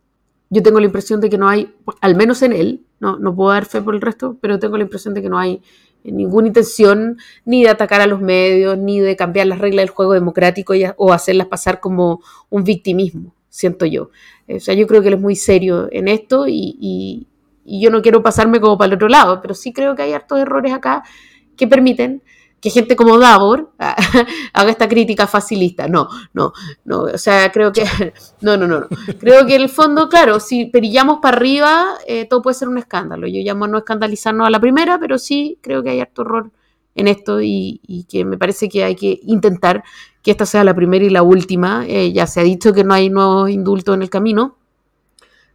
yo tengo la impresión de que no hay, al menos en él, no, no puedo dar fe por el resto, pero tengo la impresión de que no hay ninguna intención ni de atacar a los medios, ni de cambiar las reglas del juego democrático o hacerlas pasar como un victimismo, siento yo. O sea, yo creo que él es muy serio en esto y, yo no quiero pasarme como para el otro lado, pero sí creo que hay hartos errores acá que permiten que gente como Davor haga esta crítica facilista. No, no, no. O sea, creo que. No, no, no. Creo que en el fondo, claro, si perillamos para arriba, eh, todo puede ser un escándalo. Yo llamo a no escandalizarnos a la primera, pero sí creo que hay harto error en esto y, que me parece que hay que intentar que esta sea la primera y la última. Eh, ya se ha dicho que no hay nuevos indultos en el camino,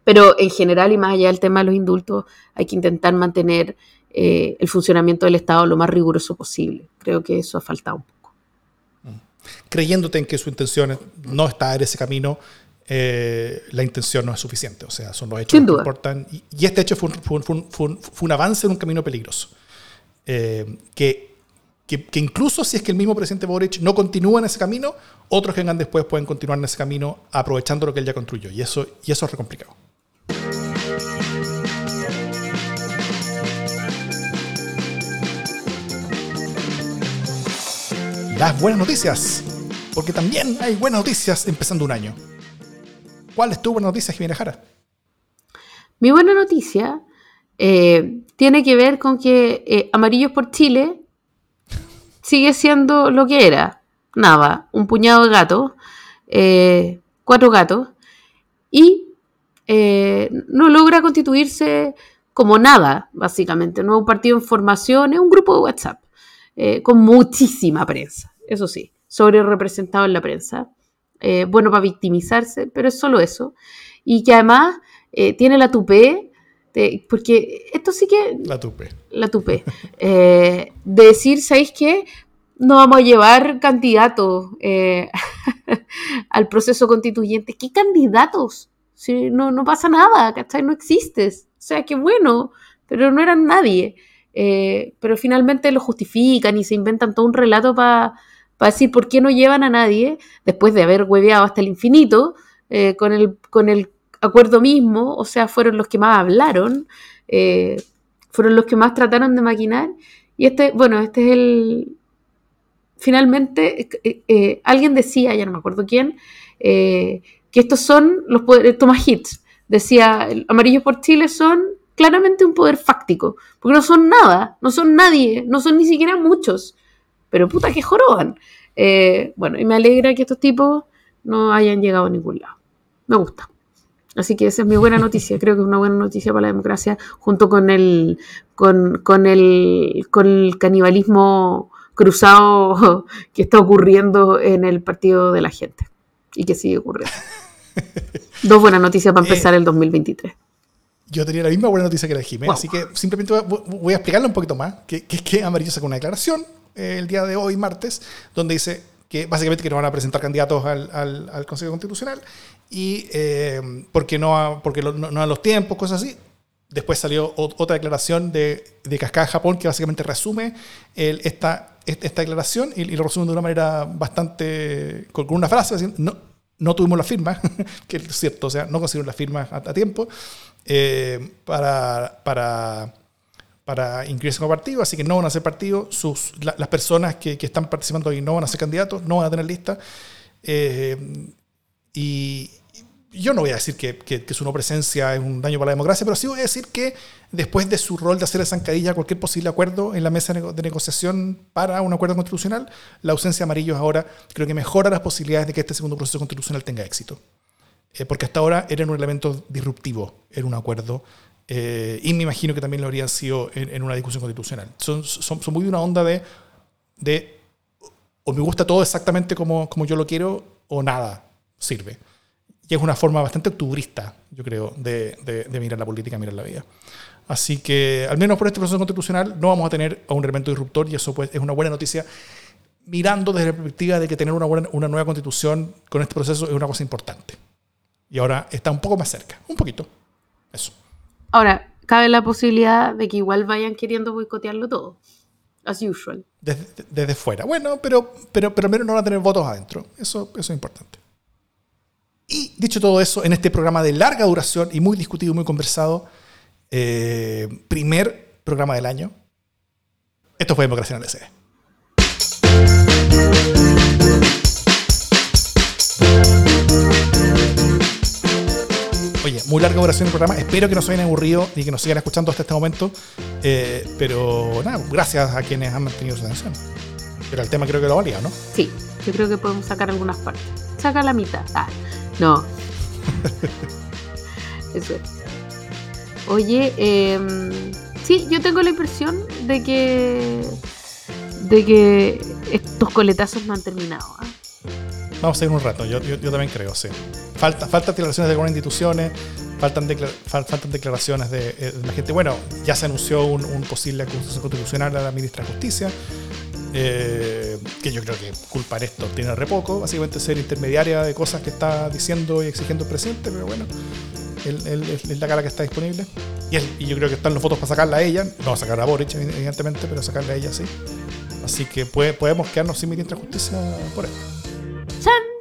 pero en general y más allá del tema de los indultos, hay que intentar mantener eh, el funcionamiento del Estado lo más riguroso posible. Creo que eso ha faltado un poco. Creyéndote en que su intención no está en ese camino, eh, la intención no es suficiente. O sea, son los hechos que importan. Y, este hecho fue un, avance en un camino peligroso. Eh, que, que, incluso si es que el mismo presidente Boric no continúa en ese camino, otros que vengan después pueden continuar en ese camino aprovechando lo que él ya construyó. Y eso, y eso es re complicado. Las buenas noticias, porque también hay buenas noticias empezando un año. ¿Cuál es tu buena noticia, Jimena Jara? Mi buena noticia eh, tiene que ver con que eh, Amarillos por Chile sigue siendo lo que era. Nada, un puñado de gatos, eh, cuatro gatos, y no logra constituirse como nada, básicamente. No es un partido en formación, es un grupo de WhatsApp. Eh, con muchísima prensa, eso sí, sobre representado en la prensa. Eh, bueno para victimizarse, pero es solo eso. Y que además eh, tiene la tupé, porque esto sí que... La tupé. La tupé. de decir, ¿sabéis qué? No vamos a llevar candidatos al proceso constituyente. ¿Qué candidatos? Si no, no pasa nada, ¿cachai? No existes. O sea, qué bueno, pero no eran nadie. Eh, pero finalmente lo justifican y se inventan todo un relato para decir por qué no llevan a nadie, después de haber hueveado hasta el infinito, eh, con, el, con el acuerdo mismo, o sea, fueron los que más hablaron, eh, fueron los que más trataron de maquinar, y este, bueno, este es el... Finalmente, alguien decía, ya no me acuerdo quién, que estos son los poderes, Thomas Hits, decía, amarillos por Chile son claramente un poder fáctico, porque no son nada, no son nadie, no son ni siquiera muchos, pero puta que joroban. Eh, bueno, y me alegra que estos tipos no hayan llegado a ningún lado. Me gusta. Así que esa es mi buena noticia. Creo que es una buena noticia para la democracia, junto con el, con el, con el canibalismo cruzado que está ocurriendo en el partido de la gente y que sigue ocurriendo. Dos buenas noticias para empezar eh, el 2023 yo tenía la misma buena noticia que la Jimé, así que simplemente voy a explicarle un poquito más, que, es que Amarillo sacó una declaración eh, el día de hoy, martes, donde dice que básicamente que no van a presentar candidatos al, al, Consejo Constitucional y eh, porque, no, porque no, no dan los tiempos, cosas así. Después salió otra declaración de, de Cascada Japón que básicamente resume el, esta, esta declaración y, lo resume de una manera bastante, con, una frase, no, no tuvimos la firma, que es cierto, o sea, no consiguieron la firma a, tiempo, eh, para, para, para inscribirse como partido, así que no van a ser partido. Sus, las personas que, que, están participando hoy no van a ser candidatos, no van a tener lista. Eh, y yo no voy a decir que, que, su no presencia es un daño para la democracia, pero sí voy a decir que después de su rol de hacer zancadilla cualquier posible acuerdo en la mesa de negociación para un acuerdo constitucional, la ausencia de amarillos ahora creo que mejora las posibilidades de que este segundo proceso constitucional tenga éxito. Eh, porque hasta ahora era un elemento disruptivo, era un acuerdo eh, y me imagino que también lo habrían sido en, una discusión constitucional. Son, son, son, muy de una onda de, de o me gusta todo exactamente como, como yo lo quiero o nada sirve. Y es una forma bastante octubrista, yo creo, de, de, mirar la política, mirar la vida. Así que, al menos por este proceso constitucional, no vamos a tener a un elemento disruptor y eso pues, es una buena noticia, mirando desde la perspectiva de que tener una, buena, una nueva constitución con este proceso es una cosa importante. Y ahora está un poco más cerca, un poquito. Eso. Ahora, cabe la posibilidad de que igual vayan queriendo boicotearlo todo. As usual. Desde, fuera. Bueno, pero, pero, pero al menos no van a tener votos adentro. Eso, eso es importante. Y dicho todo eso, en este programa de larga duración y muy discutido muy conversado, eh, primer programa del año, esto fue Democracia en el SD. Oye, muy larga duración del programa. Espero que no se hayan aburrido y que nos sigan escuchando hasta este momento. Eh, pero nada, gracias a quienes han mantenido su atención. Pero el tema creo que lo valía, ¿no? Sí, yo creo que podemos sacar algunas partes. Saca la mitad. Ah, no. Eso Oye, em, sí, yo tengo la impresión de que de que estos coletazos no han terminado. ¿ah? Vamos a ir un rato, yo, yo, también creo, sí. Falta, faltan declaraciones de algunas instituciones, faltan, faltan declaraciones eh, de, la gente. Bueno, ya se anunció un, posible acusación constitucional a la ministra de Justicia, eh, que yo creo que culpa en esto tiene re poco, básicamente ser intermediaria de cosas que está diciendo y exigiendo el presidente, pero bueno, es la cara que está disponible. Y, y, yo creo que están los votos para sacarla a ella, no sacar a Boric, evidentemente, pero sacarla a ella sí. Así que puede, podemos quedarnos sin ministra de Justicia por esto.